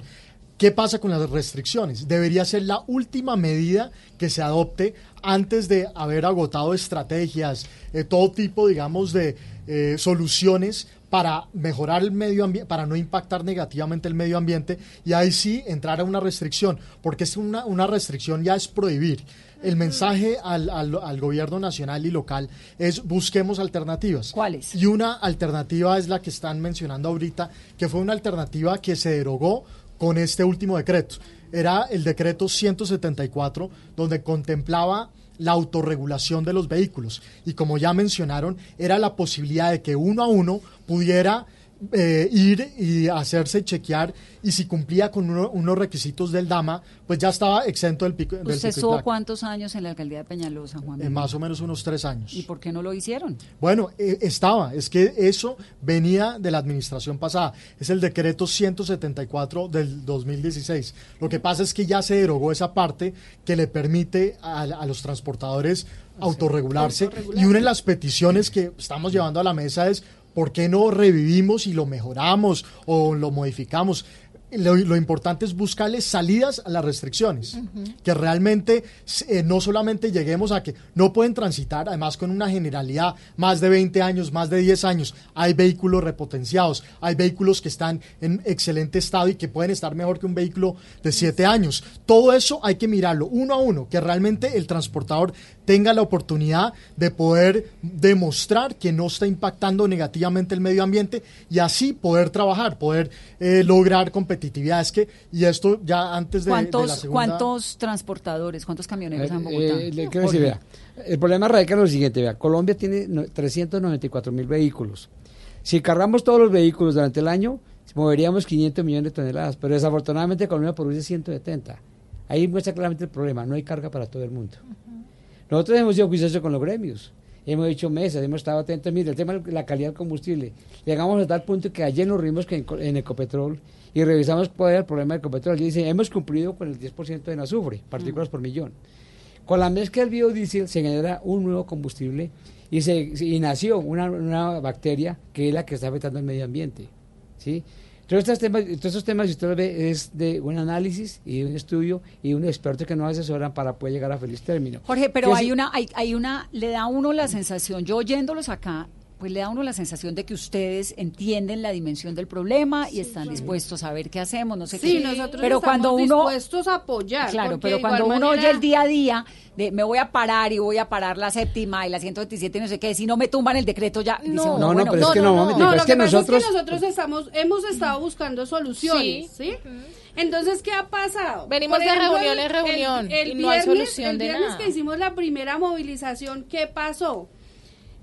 ¿Qué pasa con las restricciones? Debería ser la última medida que se adopte antes de haber agotado estrategias, eh, todo tipo, digamos, de eh, soluciones para mejorar el medio ambiente, para no impactar negativamente el medio ambiente y ahí sí entrar a una restricción, porque es una, una restricción ya es prohibir. El mensaje al, al, al, gobierno nacional y local es busquemos alternativas. ¿Cuáles? Y una alternativa es la que están mencionando ahorita, que fue una alternativa que se derogó con este último decreto. Era el decreto 174, donde contemplaba la autorregulación de los vehículos. Y como ya mencionaron, era la posibilidad de que uno a uno pudiera eh, ir y hacerse chequear y si cumplía con unos requisitos del DAMA, pues ya estaba exento del pico. Del ¿Usted estuvo cuántos años en la alcaldía de Peñalosa, Juan? Eh, más o menos unos tres años. ¿Y por qué no lo hicieron? Bueno, eh, estaba, es que eso venía de la administración pasada, es el decreto 174 del 2016. Lo que pasa es que ya se derogó esa parte que le permite a, los transportadores autorregularse y una de las peticiones que estamos llevando a la mesa es ¿por qué no revivimos y lo mejoramos o lo modificamos? Lo, importante es buscarle salidas a las restricciones, que realmente eh, no solamente lleguemos a que no pueden transitar, además con una generalidad, más de 20 años, más de 10 años, hay vehículos repotenciados, hay vehículos que están en excelente estado y que pueden estar mejor que un vehículo de 7 años. Todo eso hay que mirarlo uno a uno, que realmente el transportador tenga la oportunidad de poder demostrar que no está impactando negativamente el medio ambiente y así poder trabajar, poder eh, lograr competitividad. Es que, y esto ya antes de, ¿Cuántos, la segunda... ¿Cuántos transportadores, cuántos camioneros han Bogotá? Eh, el problema radica en lo siguiente, vea, Colombia tiene 394 mil vehículos. Si cargamos todos los vehículos durante el año, moveríamos 500 millones de toneladas, pero desafortunadamente Colombia produce 170. Ahí muestra claramente el problema, no hay carga para todo el mundo. Nosotros hemos sido juiciosos con los gremios. Hemos hecho mesas, hemos estado atentos. Mire, el tema de la calidad del combustible. Llegamos a tal punto que ayer nos reunimos en, Ecopetrol y revisamos cuál era el problema de Ecopetrol. Y dice, hemos cumplido con el 10% de azufre, partículas por millón. Con la mezcla del biodiesel se genera un nuevo combustible y, se, y nació una, una bacteria que es la que está afectando al medio ambiente. ¿sí? Todos estos temas, todos estos temas, si usted lo ve, es de un análisis y un estudio y un experto que nos asesoran para poder llegar a feliz término. Jorge, pero hay una, hay, hay una, le da a uno la sensación, yo oyéndolos acá, pues le da a uno la sensación de que ustedes entienden la dimensión del problema y están dispuestos a ver qué hacemos, no sé sí, qué. nosotros pero estamos cuando uno, dispuestos a apoyar. Claro, pero cuando uno oye el día a día de me voy a parar y voy a parar la séptima y la 127 y no sé qué, si no me tumban el decreto ya. No, no, no, pero es que no, no, es que, nosotros... es que nosotros estamos, hemos estado buscando soluciones, ¿sí? Entonces, ¿qué ha pasado? Venimos de reunión en reunión el, y no hay solución de nada. El viernes que hicimos la primera movilización, ¿qué pasó?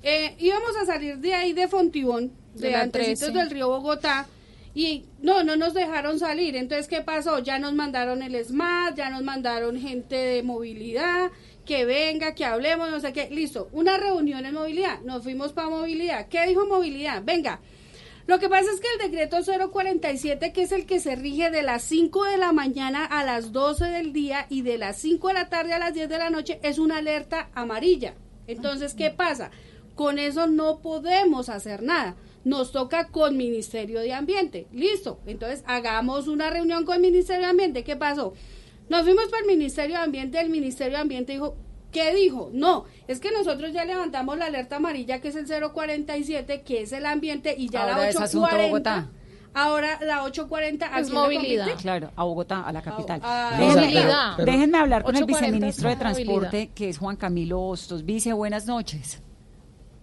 Eh, íbamos a salir de ahí de Fontibón, de, Antecitos del Río Bogotá, y no, no nos dejaron salir. Entonces, ¿qué pasó? Ya nos mandaron el SMAT, ya nos mandaron gente de movilidad, que venga, que hablemos, no sé qué. Listo, una reunión en movilidad. Nos fuimos para movilidad. ¿Qué dijo movilidad? Venga. Lo que pasa es que el decreto 047, que es el que se rige de las 5 de la mañana a las 12 del día y de las 5 de la tarde a las 10 de la noche, es una alerta amarilla. Entonces, ¿qué pasa? Con eso no podemos hacer nada. Nos toca con Ministerio de Ambiente. Listo. Entonces hagamos una reunión con el Ministerio de Ambiente. ¿Qué pasó? Nos fuimos para el Ministerio de Ambiente. El Ministerio de Ambiente dijo, ¿Qué dijo? No, es que nosotros ya levantamos la alerta amarilla que es el 047, que es el ambiente, y ya la 840. Ahora la 840 es movilidad. Claro, a Bogotá, a la capital. déjenme, hablar con el viceministro de Transporte, que es Juan Camilo Hostos. Vice, buenas noches.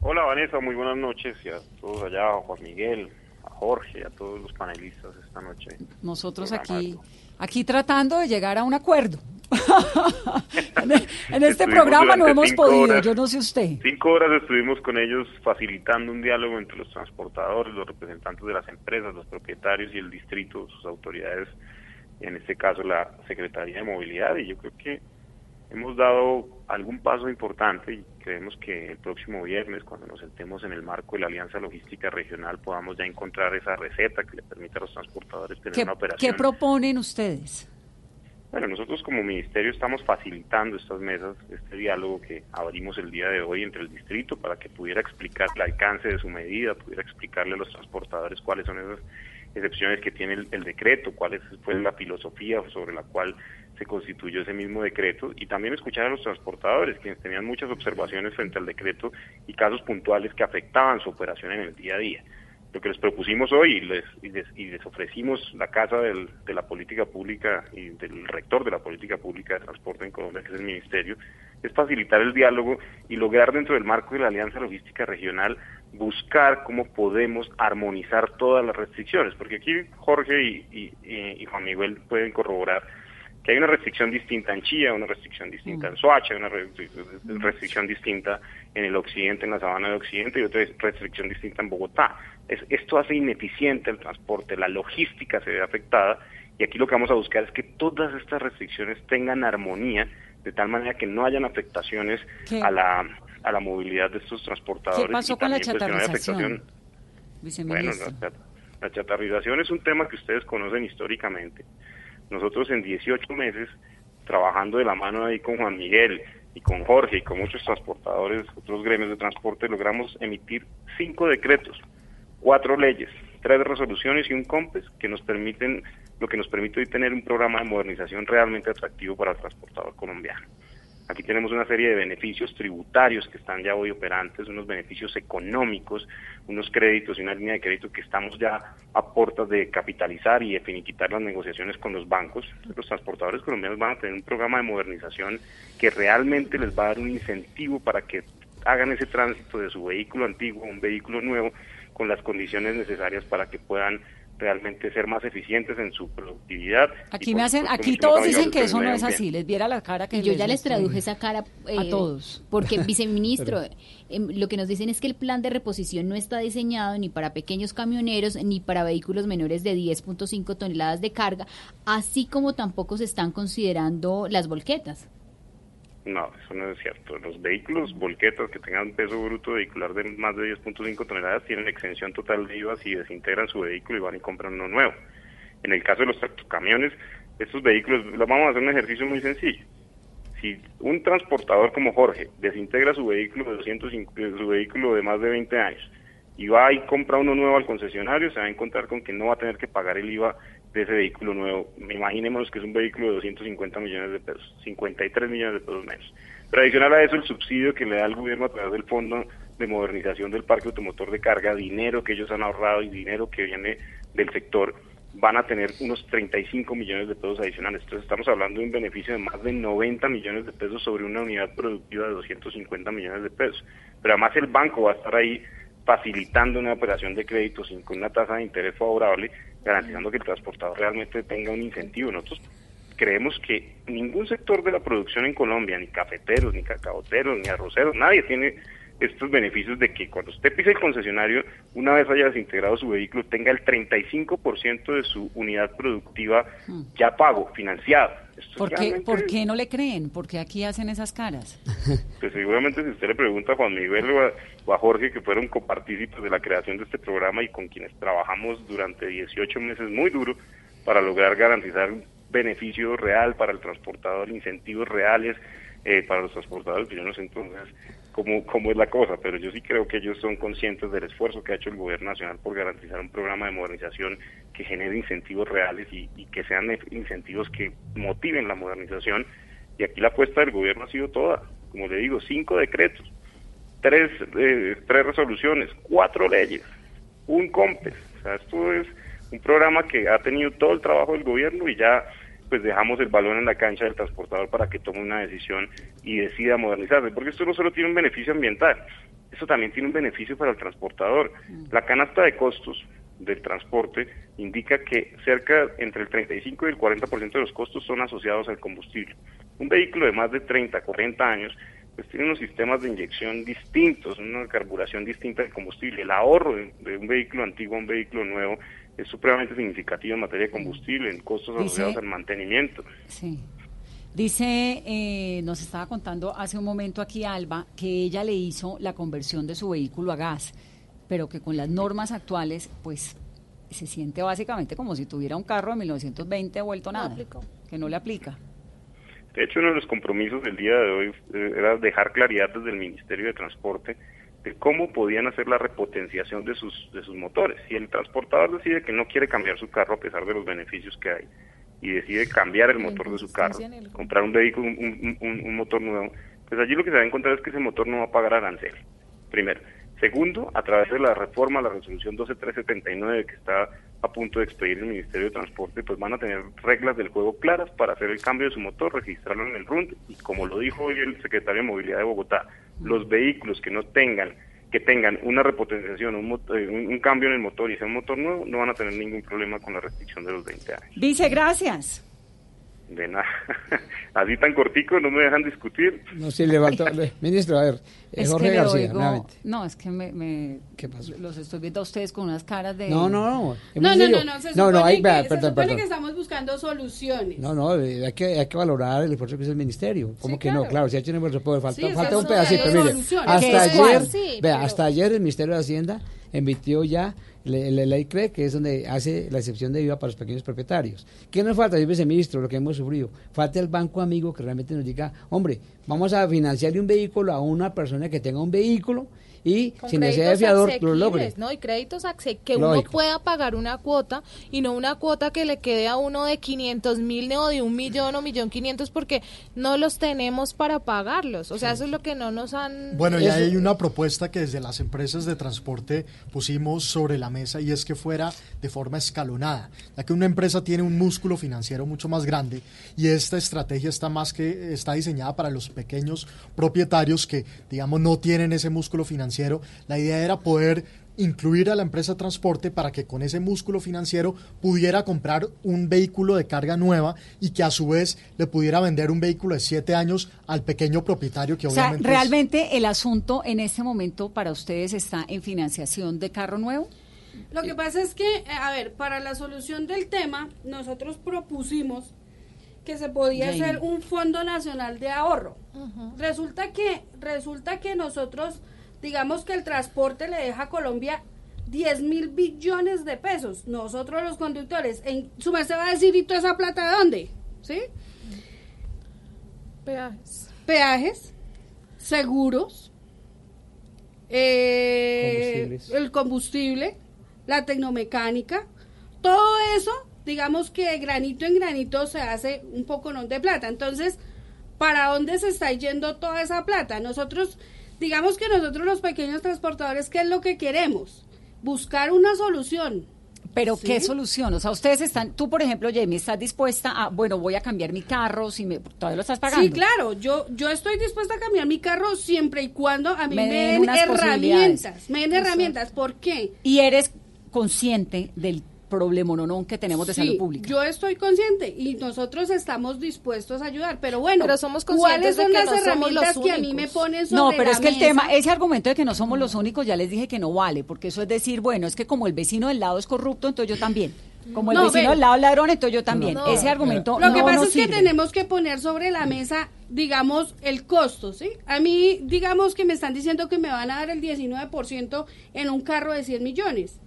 Hola Vanessa, muy buenas noches y a todos allá, a Juan Miguel, a Jorge, a todos los panelistas esta noche. Nosotros aquí, aquí tratando de llegar a un acuerdo. en este programa no hemos podido, yo no sé usted. Cinco horas estuvimos con ellos facilitando un diálogo entre los transportadores, los representantes de las empresas, los propietarios y el distrito, sus autoridades, en este caso la Secretaría de Movilidad, y yo creo que hemos dado algún paso importante y creemos que el próximo viernes, cuando nos sentemos en el marco de la Alianza Logística Regional, podamos ya encontrar esa receta que le permita a los transportadores tener una operación. ¿Qué proponen ustedes? Bueno, nosotros como ministerio estamos facilitando estas mesas, este diálogo que abrimos el día de hoy entre el distrito para que pudiera explicar el alcance de su medida, pudiera explicarle a los transportadores cuáles son esas excepciones que tiene el, decreto, cuál es, fue la filosofía sobre la cual se constituyó ese mismo decreto y también escuchar a los transportadores, quienes tenían muchas observaciones frente al decreto y casos puntuales que afectaban su operación en el día a día. Lo que les propusimos hoy y les, y les, ofrecimos la casa de la política pública y del rector de la política pública de transporte en Colombia, que es el ministerio, es facilitar el diálogo y lograr dentro del marco de la Alianza Logística Regional buscar cómo podemos armonizar todas las restricciones, porque aquí Jorge y, y Juan Miguel pueden corroborar que hay una restricción distinta en Chía, una restricción distinta en Soacha, una restricción distinta en el occidente, en la sabana de occidente y otra restricción distinta en Bogotá. Es, esto hace ineficiente el transporte, la logística se ve afectada y aquí lo que vamos a buscar es que todas estas restricciones tengan armonía de tal manera que no hayan afectaciones a la, a la movilidad de estos transportadores. ¿Qué pasó con la pues, chatarrización? Bueno, la, la chatarrización es un tema que ustedes conocen históricamente. Nosotros en 18 meses, trabajando de la mano ahí con Juan Miguel y con Jorge y con muchos transportadores, otros gremios de transporte, logramos emitir cinco decretos, cuatro leyes, tres resoluciones y un COMPES que nos permiten, lo que nos permite hoy tener un programa de modernización realmente atractivo para el transportador colombiano. Aquí tenemos una serie de beneficios tributarios que están ya hoy operantes, unos beneficios económicos, unos créditos y una línea de crédito que estamos ya a puertas de capitalizar y de finiquitar las negociaciones con los bancos. Los transportadores colombianos van a tener un programa de modernización que realmente les va a dar un incentivo para que hagan ese tránsito de su vehículo antiguo a un vehículo nuevo con las condiciones necesarias para que puedan realmente ser más eficientes en su productividad. Aquí me hacen, aquí todos dicen que eso no es así, les viera la cara que yo ya les traduje esa cara a eh, todos. Porque viceministro, em, lo que nos dicen es que el plan de reposición no está diseñado ni para pequeños camioneros ni para vehículos menores de 10.5 toneladas de carga, así como tampoco se están considerando las volquetas. No, eso no es cierto. Los vehículos volquetas que tengan peso bruto vehicular de más de 10.5 toneladas tienen exención total de IVA si desintegran su vehículo y van y compran uno nuevo. En el caso de los camiones, estos vehículos, vamos a hacer un ejercicio muy sencillo. Si un transportador como Jorge desintegra su vehículo de 205, su vehículo de más de 20 años y va y compra uno nuevo al concesionario, se va a encontrar con que no va a tener que pagar el IVA de ese vehículo nuevo. Imaginemos que es un vehículo de 250 millones de pesos, 53 millones de pesos menos. Pero adicional a eso, el subsidio que le da el gobierno a través del Fondo de Modernización del Parque Automotor de Carga, dinero que ellos han ahorrado y dinero que viene del sector, van a tener unos 35 millones de pesos adicionales. Entonces estamos hablando de un beneficio de más de 90 millones de pesos sobre una unidad productiva de 250 millones de pesos. Pero además el banco va a estar ahí facilitando una operación de crédito sin con una tasa de interés favorable, garantizando que el transportador realmente tenga un incentivo. Nosotros creemos que ningún sector de la producción en Colombia, ni cafeteros, ni cacaoteros, ni arroceros, nadie tiene estos beneficios de que cuando usted pise el concesionario, una vez haya desintegrado su vehículo, tenga el 35% de su unidad productiva hmm. ya pago, financiado. ¿Por, qué, ¿Por qué no le creen? ¿Por qué aquí hacen esas caras? Pues seguramente si usted le pregunta a Juan Miguel a, Jorge, que fueron copartícipes de la creación de este programa y con quienes trabajamos durante 18 meses muy duro para lograr garantizar un beneficio real para el transportador, incentivos reales eh, para los transportadores, yo no sé entonces cómo, cómo es la cosa, pero yo sí creo que ellos son conscientes del esfuerzo que ha hecho el gobierno nacional por garantizar un programa de modernización que genere incentivos reales y, que sean incentivos que motiven la modernización. Y aquí la apuesta del gobierno ha sido toda, como le digo, cinco decretos, tres, eh, tres resoluciones, cuatro leyes, un COMPES. O sea, esto es un programa que ha tenido todo el trabajo del gobierno y ya pues dejamos el balón en la cancha del transportador para que tome una decisión y decida modernizarse, porque esto no solo tiene un beneficio ambiental, esto también tiene un beneficio para el transportador. Mm. La canasta de costos del transporte indica que cerca entre el 35 y el 40% de los costos son asociados al combustible. Un vehículo de más de 30, 40 años pues tiene unos sistemas de inyección distintos, una carburación distinta del combustible. El ahorro de, un vehículo antiguo a un vehículo nuevo es supremamente significativo en materia de combustible, en costos asociados al mantenimiento. Sí. Dice, eh, nos estaba contando hace un momento aquí Alba, que ella le hizo la conversión de su vehículo a gas, pero que con las normas actuales, pues se siente básicamente como si tuviera un carro de 1920 vuelto nada, que no le aplica. De hecho, uno de los compromisos del día de hoy eh, era dejar claridad desde el Ministerio de Transporte de cómo podían hacer la repotenciación de sus, de sus motores. Si el transportador decide que no quiere cambiar su carro a pesar de los beneficios que hay y decide cambiar el motor de su carro, comprar un vehículo, un, un, motor nuevo, pues allí lo que se va a encontrar es que ese motor no va a pagar arancel, primero. Segundo, a través de la reforma, la resolución 12379 que está a punto de expedir el Ministerio de Transporte, pues van a tener reglas del juego claras para hacer el cambio de su motor, registrarlo en el RUND y como lo dijo hoy el secretario de Movilidad de Bogotá, los vehículos que no tengan que tengan una repotenciación, eh, un, un, cambio en el motor y sea un motor nuevo, no van a tener ningún problema con la restricción de los 20 años. Dice, gracias. De nada. Así tan cortico, no me dejan discutir. No, sí, le faltó. ministro, a ver, eh, Jorge García, nuevamente. No, es que me, me, ¿Qué pasó? Los estoy viendo a ustedes con unas caras de. No, no, no. No, no, no, no, se supone, no, hay, que, perdón, se supone que estamos buscando soluciones. No, no, eh, hay que, hay que valorar el esfuerzo que hizo el ministerio. ¿Cómo que no? Claro, si ha hecho un esfuerzo, puede faltar, falta un pedacito. Mire, hasta ayer, vea, hasta ayer el Ministerio de Hacienda emitió ya la ley cree que es donde hace la excepción de IVA para los pequeños propietarios. ¿Qué nos falta, viceministro, lo que hemos sufrido? Falta el banco amigo que realmente nos diga, hombre, vamos a financiarle un vehículo a una persona que tenga un vehículo y sin necesidad de fiador lo logre. ¿no? Y créditos que uno pueda pagar una cuota y no una cuota que le quede a uno de 500 mil o de un millón o millón quinientos porque no los tenemos para pagarlos. O sea, eso es lo que no nos han... Bueno, y hay una propuesta que desde las empresas de transporte pusimos sobre la mesa y es que fuera de forma escalonada, ya que una empresa tiene un músculo financiero mucho más grande y esta estrategia está más que está diseñada para los pequeños propietarios que digamos no tienen ese músculo financiero la idea era poder incluir a la empresa de transporte para que con ese músculo financiero pudiera comprar un vehículo de carga nueva y que a su vez le pudiera vender un vehículo de siete años al pequeño propietario que o obviamente... Sea, ¿Realmente el asunto en este momento para ustedes está en financiación de carro nuevo? Lo que pasa es que, eh, a ver, para la solución del tema, nosotros propusimos que se podía hacer un fondo nacional de ahorro. Resulta que resulta que nosotros digamos que el transporte le deja a Colombia 10 mil billones de pesos. Nosotros los conductores, en su se va a decir, ¿y toda esa plata de dónde? ¿Sí? Peajes. Peajes, seguros, eh, el combustible, la tecnomecánica, todo eso, digamos que granito en granito se hace un poco no de plata. Entonces, ¿para dónde se está yendo toda esa plata? Nosotros digamos que nosotros los pequeños transportadores, ¿qué es lo que queremos? Buscar una solución. Pero qué solución, o sea, ustedes están, tú por ejemplo, Jamie, estás dispuesta a, bueno, voy a cambiar mi carro, si me, todavía lo estás pagando. Sí, claro, yo, yo estoy dispuesta a cambiar mi carro siempre y cuando a mí me, den herramientas, me den herramientas. ¿Por qué? Y eres consciente del problema no que tenemos de salud pública. Yo estoy consciente y nosotros estamos dispuestos a ayudar, pero bueno, pero somos ¿cuáles son las herramientas que a mí me ponen sobre No, pero es que el tema, ese argumento de que no somos los únicos, ya les dije que no vale, porque eso es decir, bueno, es que como el vecino del lado es corrupto, entonces yo también. Como el vecino del lado es ladrón, entonces yo también. Ese argumento Lo que pasa es que tenemos que poner sobre la mesa, digamos, el costo, ¿sí? A mí, digamos que me están diciendo que me van a dar el 19% en un carro de 100 millones.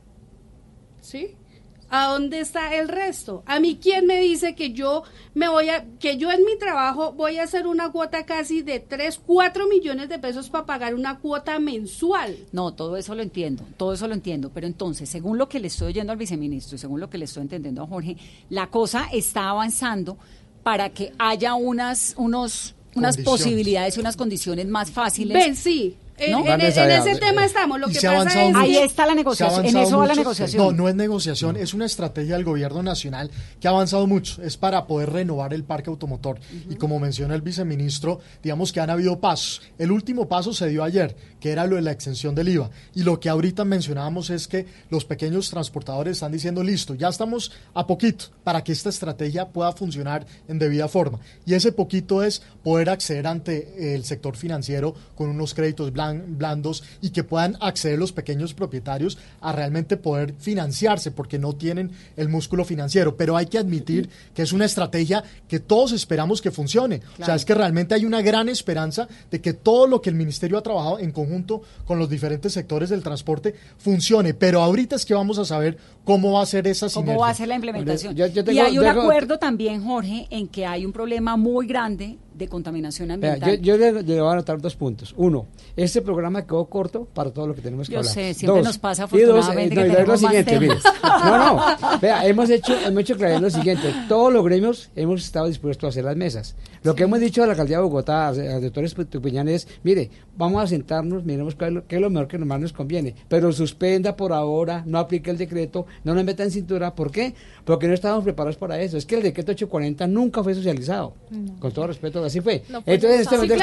¿Sí? ¿A dónde está el resto? A mí quién me dice que yo me voy a que yo en mi trabajo voy a hacer una cuota casi de 3, 4 millones de pesos para pagar una cuota mensual. No, todo eso lo entiendo, todo eso lo entiendo, pero entonces, según lo que le estoy oyendo al viceministro y según lo que le estoy entendiendo a Jorge, la cosa está avanzando para que haya unas unos unas posibilidades y unas condiciones más fáciles. Ven, sí, en, ese tema estamos. Lo que pasa es ahí está la negociación. En eso va la negociación. No, no es negociación, es una estrategia del gobierno nacional que ha avanzado mucho. Es para poder renovar el parque automotor. Y como menciona el viceministro, digamos que han habido pasos. El último paso se dio ayer, que era lo de la extensión del IVA. Y lo que ahorita mencionábamos es que los pequeños transportadores están diciendo, listo, ya estamos a poquito para que esta estrategia pueda funcionar en debida forma. Y ese poquito es poder acceder ante el sector financiero con unos créditos blancos blandos y que puedan acceder los pequeños propietarios a realmente poder financiarse porque no tienen el músculo financiero. Pero hay que admitir que es una estrategia que todos esperamos que funcione. O sea, es que realmente hay una gran esperanza de que todo lo que el ministerio ha trabajado en conjunto con los diferentes sectores del transporte funcione. Pero ahorita es que vamos a saber cómo va a ser esa sinergia. ¿Cómo va a ser la implementación? y hay un acuerdo también, Jorge, en que hay un problema muy grande de contaminación ambiental. yo, le, voy a anotar dos puntos. Uno, este programa quedó corto para todo lo que tenemos que yo hablar. Yo sé, siempre nos pasa afortunadamente eh, que tenemos lo siguiente, mire, No, no, vea, hemos hecho, hemos hecho claridad lo siguiente. Todos los gremios hemos estado dispuestos a hacer las mesas. Lo que hemos dicho a la alcaldía de Bogotá, a, los doctores Tupiñán es, mire, vamos a sentarnos, miremos qué es, lo, qué es lo mejor que más nos conviene, pero suspenda por ahora, no aplique el decreto, no nos meta en cintura. ¿Por qué? Porque no estábamos preparados para eso. Es que el decreto 840 nunca fue socializado. Con todo respeto, así fue. Entonces, en este momento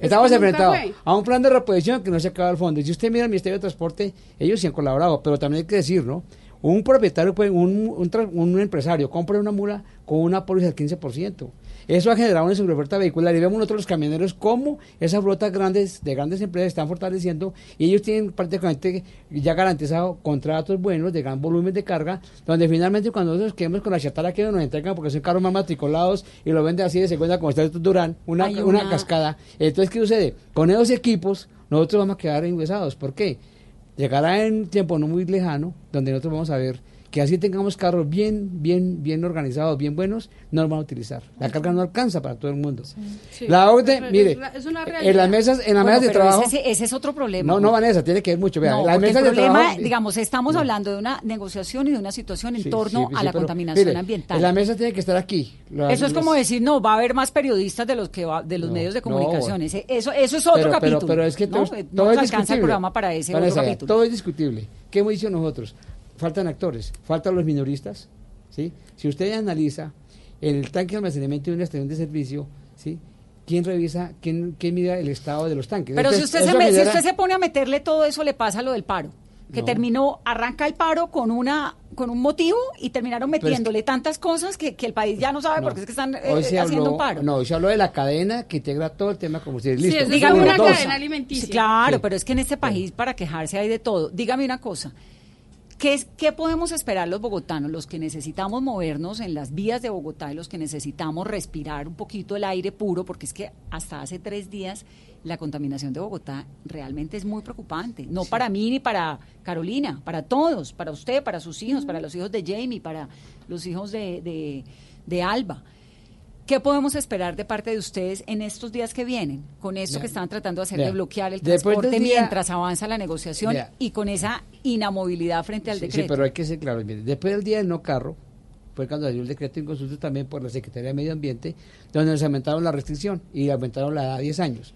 estamos, enfrentados a un plan de reposición que no se acaba el fondo. Y si usted mira el Ministerio de Transporte, ellos sí han colaborado, pero también hay que decir, ¿no? Un propietario, puede, un, un, un empresario compra una mula con una póliza del 15%. Eso ha generado una sobreoferta vehicular y vemos nosotros los camioneros cómo esas flotas grandes de grandes empresas están fortaleciendo y ellos tienen prácticamente ya garantizado contratos buenos de gran volumen de carga, donde finalmente cuando nosotros quedemos con la chatarra que nos entregan porque son carros más matriculados y lo venden así de segunda como está Durán, una, una... una cascada. Entonces, ¿qué sucede? Con esos equipos nosotros vamos a quedar ingresados. ¿Por qué? Llegará en tiempo no muy lejano donde nosotros vamos a ver que así tengamos carros bien, bien, bien organizados, bien buenos, no los van a utilizar. La carga no alcanza para todo el mundo. La orden, mire, en las mesas, en las mesas de trabajo. Ese, ese, es otro problema. No, no, Vanessa, tiene que ver mucho. Vea, no, las mesas el problema, de trabajo. digamos, estamos no. hablando de una negociación y de una situación en Sí, torno sí, a la pero, contaminación mire, ambiental. La mesa tiene que estar aquí. Las- Eso es como las- decir, no, va a haber más periodistas de los que va- de los No, medios de comunicación. Ese- Eso, eso es otro pero, capítulo. Pero, pero es que ¿no? todo, todo es alcanza el programa para ese Vanessa, otro capítulo. todo es discutible. ¿Qué hemos dicho nosotros? Faltan actores, faltan los minoristas. ¿sí? Si usted analiza el tanque de almacenamiento de una estación de servicio, ¿sí? ¿quién revisa, quién, quién mira el estado de los tanques? Pero si usted, se, si usted se pone a meterle todo eso, le pasa lo del paro. Que No. terminó, arranca el paro con una con un motivo y terminaron es metiéndole tantas cosas que, que el país ya no sabe No. porque es que están eh, haciendo habló- un paro. No, hoy se habló de la cadena que integra todo el tema combustible. Sí, Listo. es Dígame una una cosa. cadena alimenticia. Sí, claro, Sí. pero es que en este país para quejarse hay de todo. Dígame una cosa. ¿Qué, es, ¿Qué podemos esperar los bogotanos, los que necesitamos movernos en las vías de Bogotá y los que necesitamos respirar un poquito el aire puro? Porque es que hasta hace tres días la contaminación de Bogotá realmente es muy preocupante. No para mí ni para Carolina, para todos, para usted, para sus hijos, para los hijos de Jamie, para los hijos de, de, de Alba. ¿Qué podemos esperar de parte de ustedes en estos días que vienen? Con esto que están tratando de hacer de bloquear el transporte día- mientras avanza la negociación y con esa inamovilidad frente al Sí, sí, decreto. pero hay que ser claro. mire, después del día del no carro, fue cuando salió el decreto en consulta también por la Secretaría de Medio Ambiente, donde nos aumentaron la restricción y aumentaron la edad a 10 años.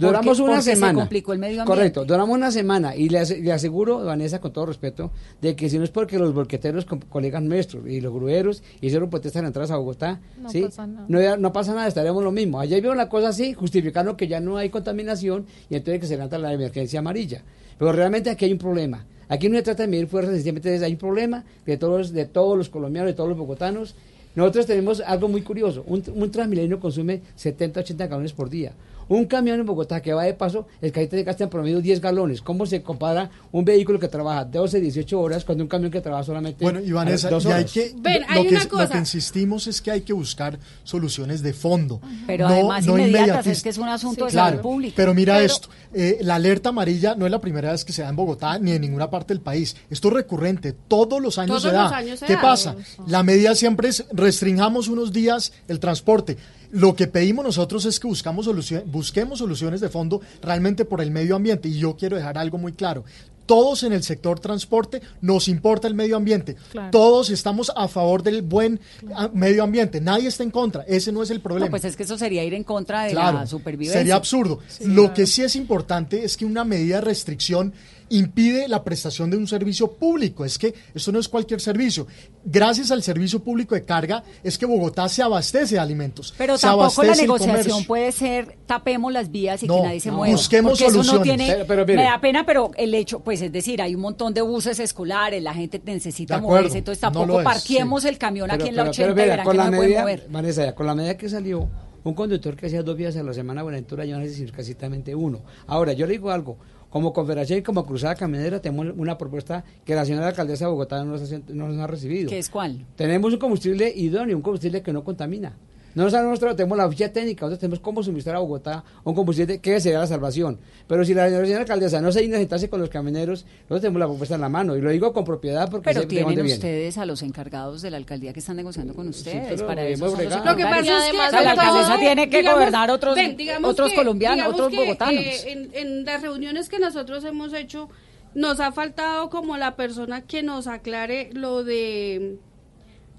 Duramos Porque- una porque se semana. complicó el medio ambiente. Correcto, duramos una semana y le, le aseguro, Vanessa, con todo respeto, de que si no es porque los bolqueteros, com- colegas nuestros y los grueros hicieron protestas en entradas a Bogotá, No ¿sí? pasa nada. No, pasa nada, estaremos lo mismo. Ayer vieron la cosa así, justificando que ya no hay contaminación y entonces que se levanta la emergencia amarilla. Pero realmente aquí hay un problema. Aquí no se trata de medir fuerzas, sencillamente hay un problema de todos, de todos los colombianos, de todos los bogotanos. Nosotros tenemos algo muy curioso. Un, un Transmilenio consume 70, 80 galones por día. Un camión en Bogotá que va de paso, el cajete se gasta en promedio 10 galones. ¿Cómo se compara un vehículo que trabaja 12, 18 horas con un camión que trabaja solamente Bueno, y Vanessa, dos y hay horas? que, Ven, lo, hay que, una lo cosa. que insistimos es que hay que buscar soluciones de fondo. Pero no- además no inmediatas, es que es un asunto de Claro, salud pública. Pero mira Pero- esto, eh, la alerta amarilla no es la primera vez que se da en Bogotá ni en ninguna parte del país. Esto es recurrente, todos los años Todos se da. años se ¿Qué da. pasa? La medida siempre es restringamos unos días el transporte. Lo que pedimos nosotros es que buscamos solución- busquemos soluciones de fondo realmente por el medio ambiente. Y yo quiero dejar algo muy claro. Todos en el sector transporte nos importa el medio ambiente. Claro. Todos estamos a favor del buen ah, medio ambiente. Nadie está en contra. Ese no es el problema. No, pues es que eso sería ir en contra de Claro, la supervivencia. Sería absurdo. Lo que sí es importante es que una medida de restricción impide la prestación de un servicio público. Es que esto no es cualquier servicio. Gracias al servicio público de carga es que Bogotá se abastece de alimentos. Pero se tampoco la negociación puede ser tapemos las vías y No, que nadie se no. mueva. Busquemos porque eso no soluciones. tiene, Pero- pero mire. me da pena, pero el hecho, pues es decir, hay un montón de buses escolares, la gente necesita acuerdo, moverse, entonces no tampoco es, parquemos sí. el camión Pero- aquí en la pero- 80 pero y mira, verán con que no la me pueden medida, mover. Vanessa, ya, con la medida que salió, un conductor que hacía dos días a la semana Buenaventura ya no hace sino casi uno. Ahora, yo le digo algo, como confederación y como cruzada camionera tenemos una propuesta que la señora alcaldesa de Bogotá no nos, ha- no nos ha recibido. ¿Qué es cuál? Tenemos un combustible idóneo, un combustible que no contamina. No nosotros tenemos la ficha técnica, nosotros tenemos cómo suministrar a Bogotá un combustible que sería la salvación. Pero si la señora alcaldesa no se digna sentarse con los camioneros, nosotros tenemos la propuesta en la mano. Y lo digo con propiedad porque Pero tienen viene. ustedes a los encargados de la alcaldeía que están negociando con ustedes. para eso. Lo que pasa es que la alcaldesa tiene que digamos, gobernar otros, ven, otros que- colombianos, otros que, bogotanos. eh, en, en las reuniones que nosotros hemos hecho, nos ha faltado como la persona que nos aclare lo de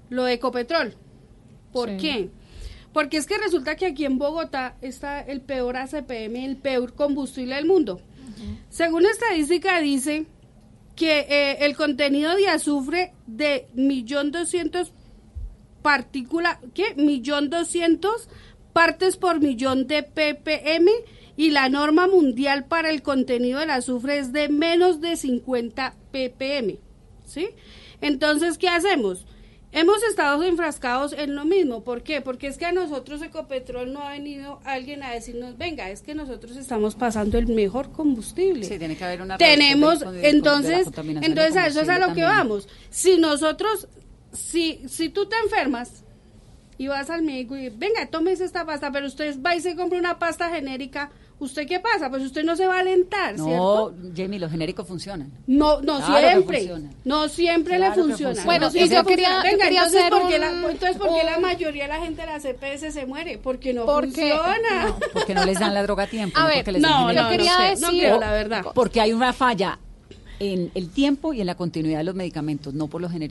lo de Ecopetrol. ¿Por Sí. qué? Porque es que resulta que aquí en Bogotá está el peor ACPM, el peor combustible del mundo. Según la estadística dice que eh, el contenido de azufre de millón doscientos partícula, ¿qué? Millón doscientos partes por millón de ppm y la norma mundial para el contenido del azufre es de menos de 50 ppm. ¿sí? Entonces, ¿qué hacemos? Hemos estado enfrascados en lo mismo. ¿Por qué? Porque es que a nosotros Ecopetrol no ha venido alguien a decirnos, venga, es que nosotros estamos pasando el mejor combustible. Sí, tiene que haber una Tenemos, de- entonces, de entonces a eso es a lo que vamos. Si nosotros, si, si tú te enfermas y vas al médico y, venga, tómese esta pasta, pero usted va y se compra una pasta genérica, ¿usted qué pasa? Pues usted no se va a alentar, ¿cierto? No, Jamie, los genéricos funcionan. No, no Claro siempre. No siempre Claro le funciona. funcionan. Bueno, No yo quería- funciona. yo Venga, quería entonces, hacer ¿por qué un- la, entonces, ¿por qué la mayoría de la gente de la CPS se muere? Porque no Porque- funciona. Porque no les dan la droga a tiempo. A no ver, porque les no, no, quería sé, decir- no creo, la verdad. Porque hay una falla en el tiempo y en la continuidad de los medicamentos, no por los genéricos.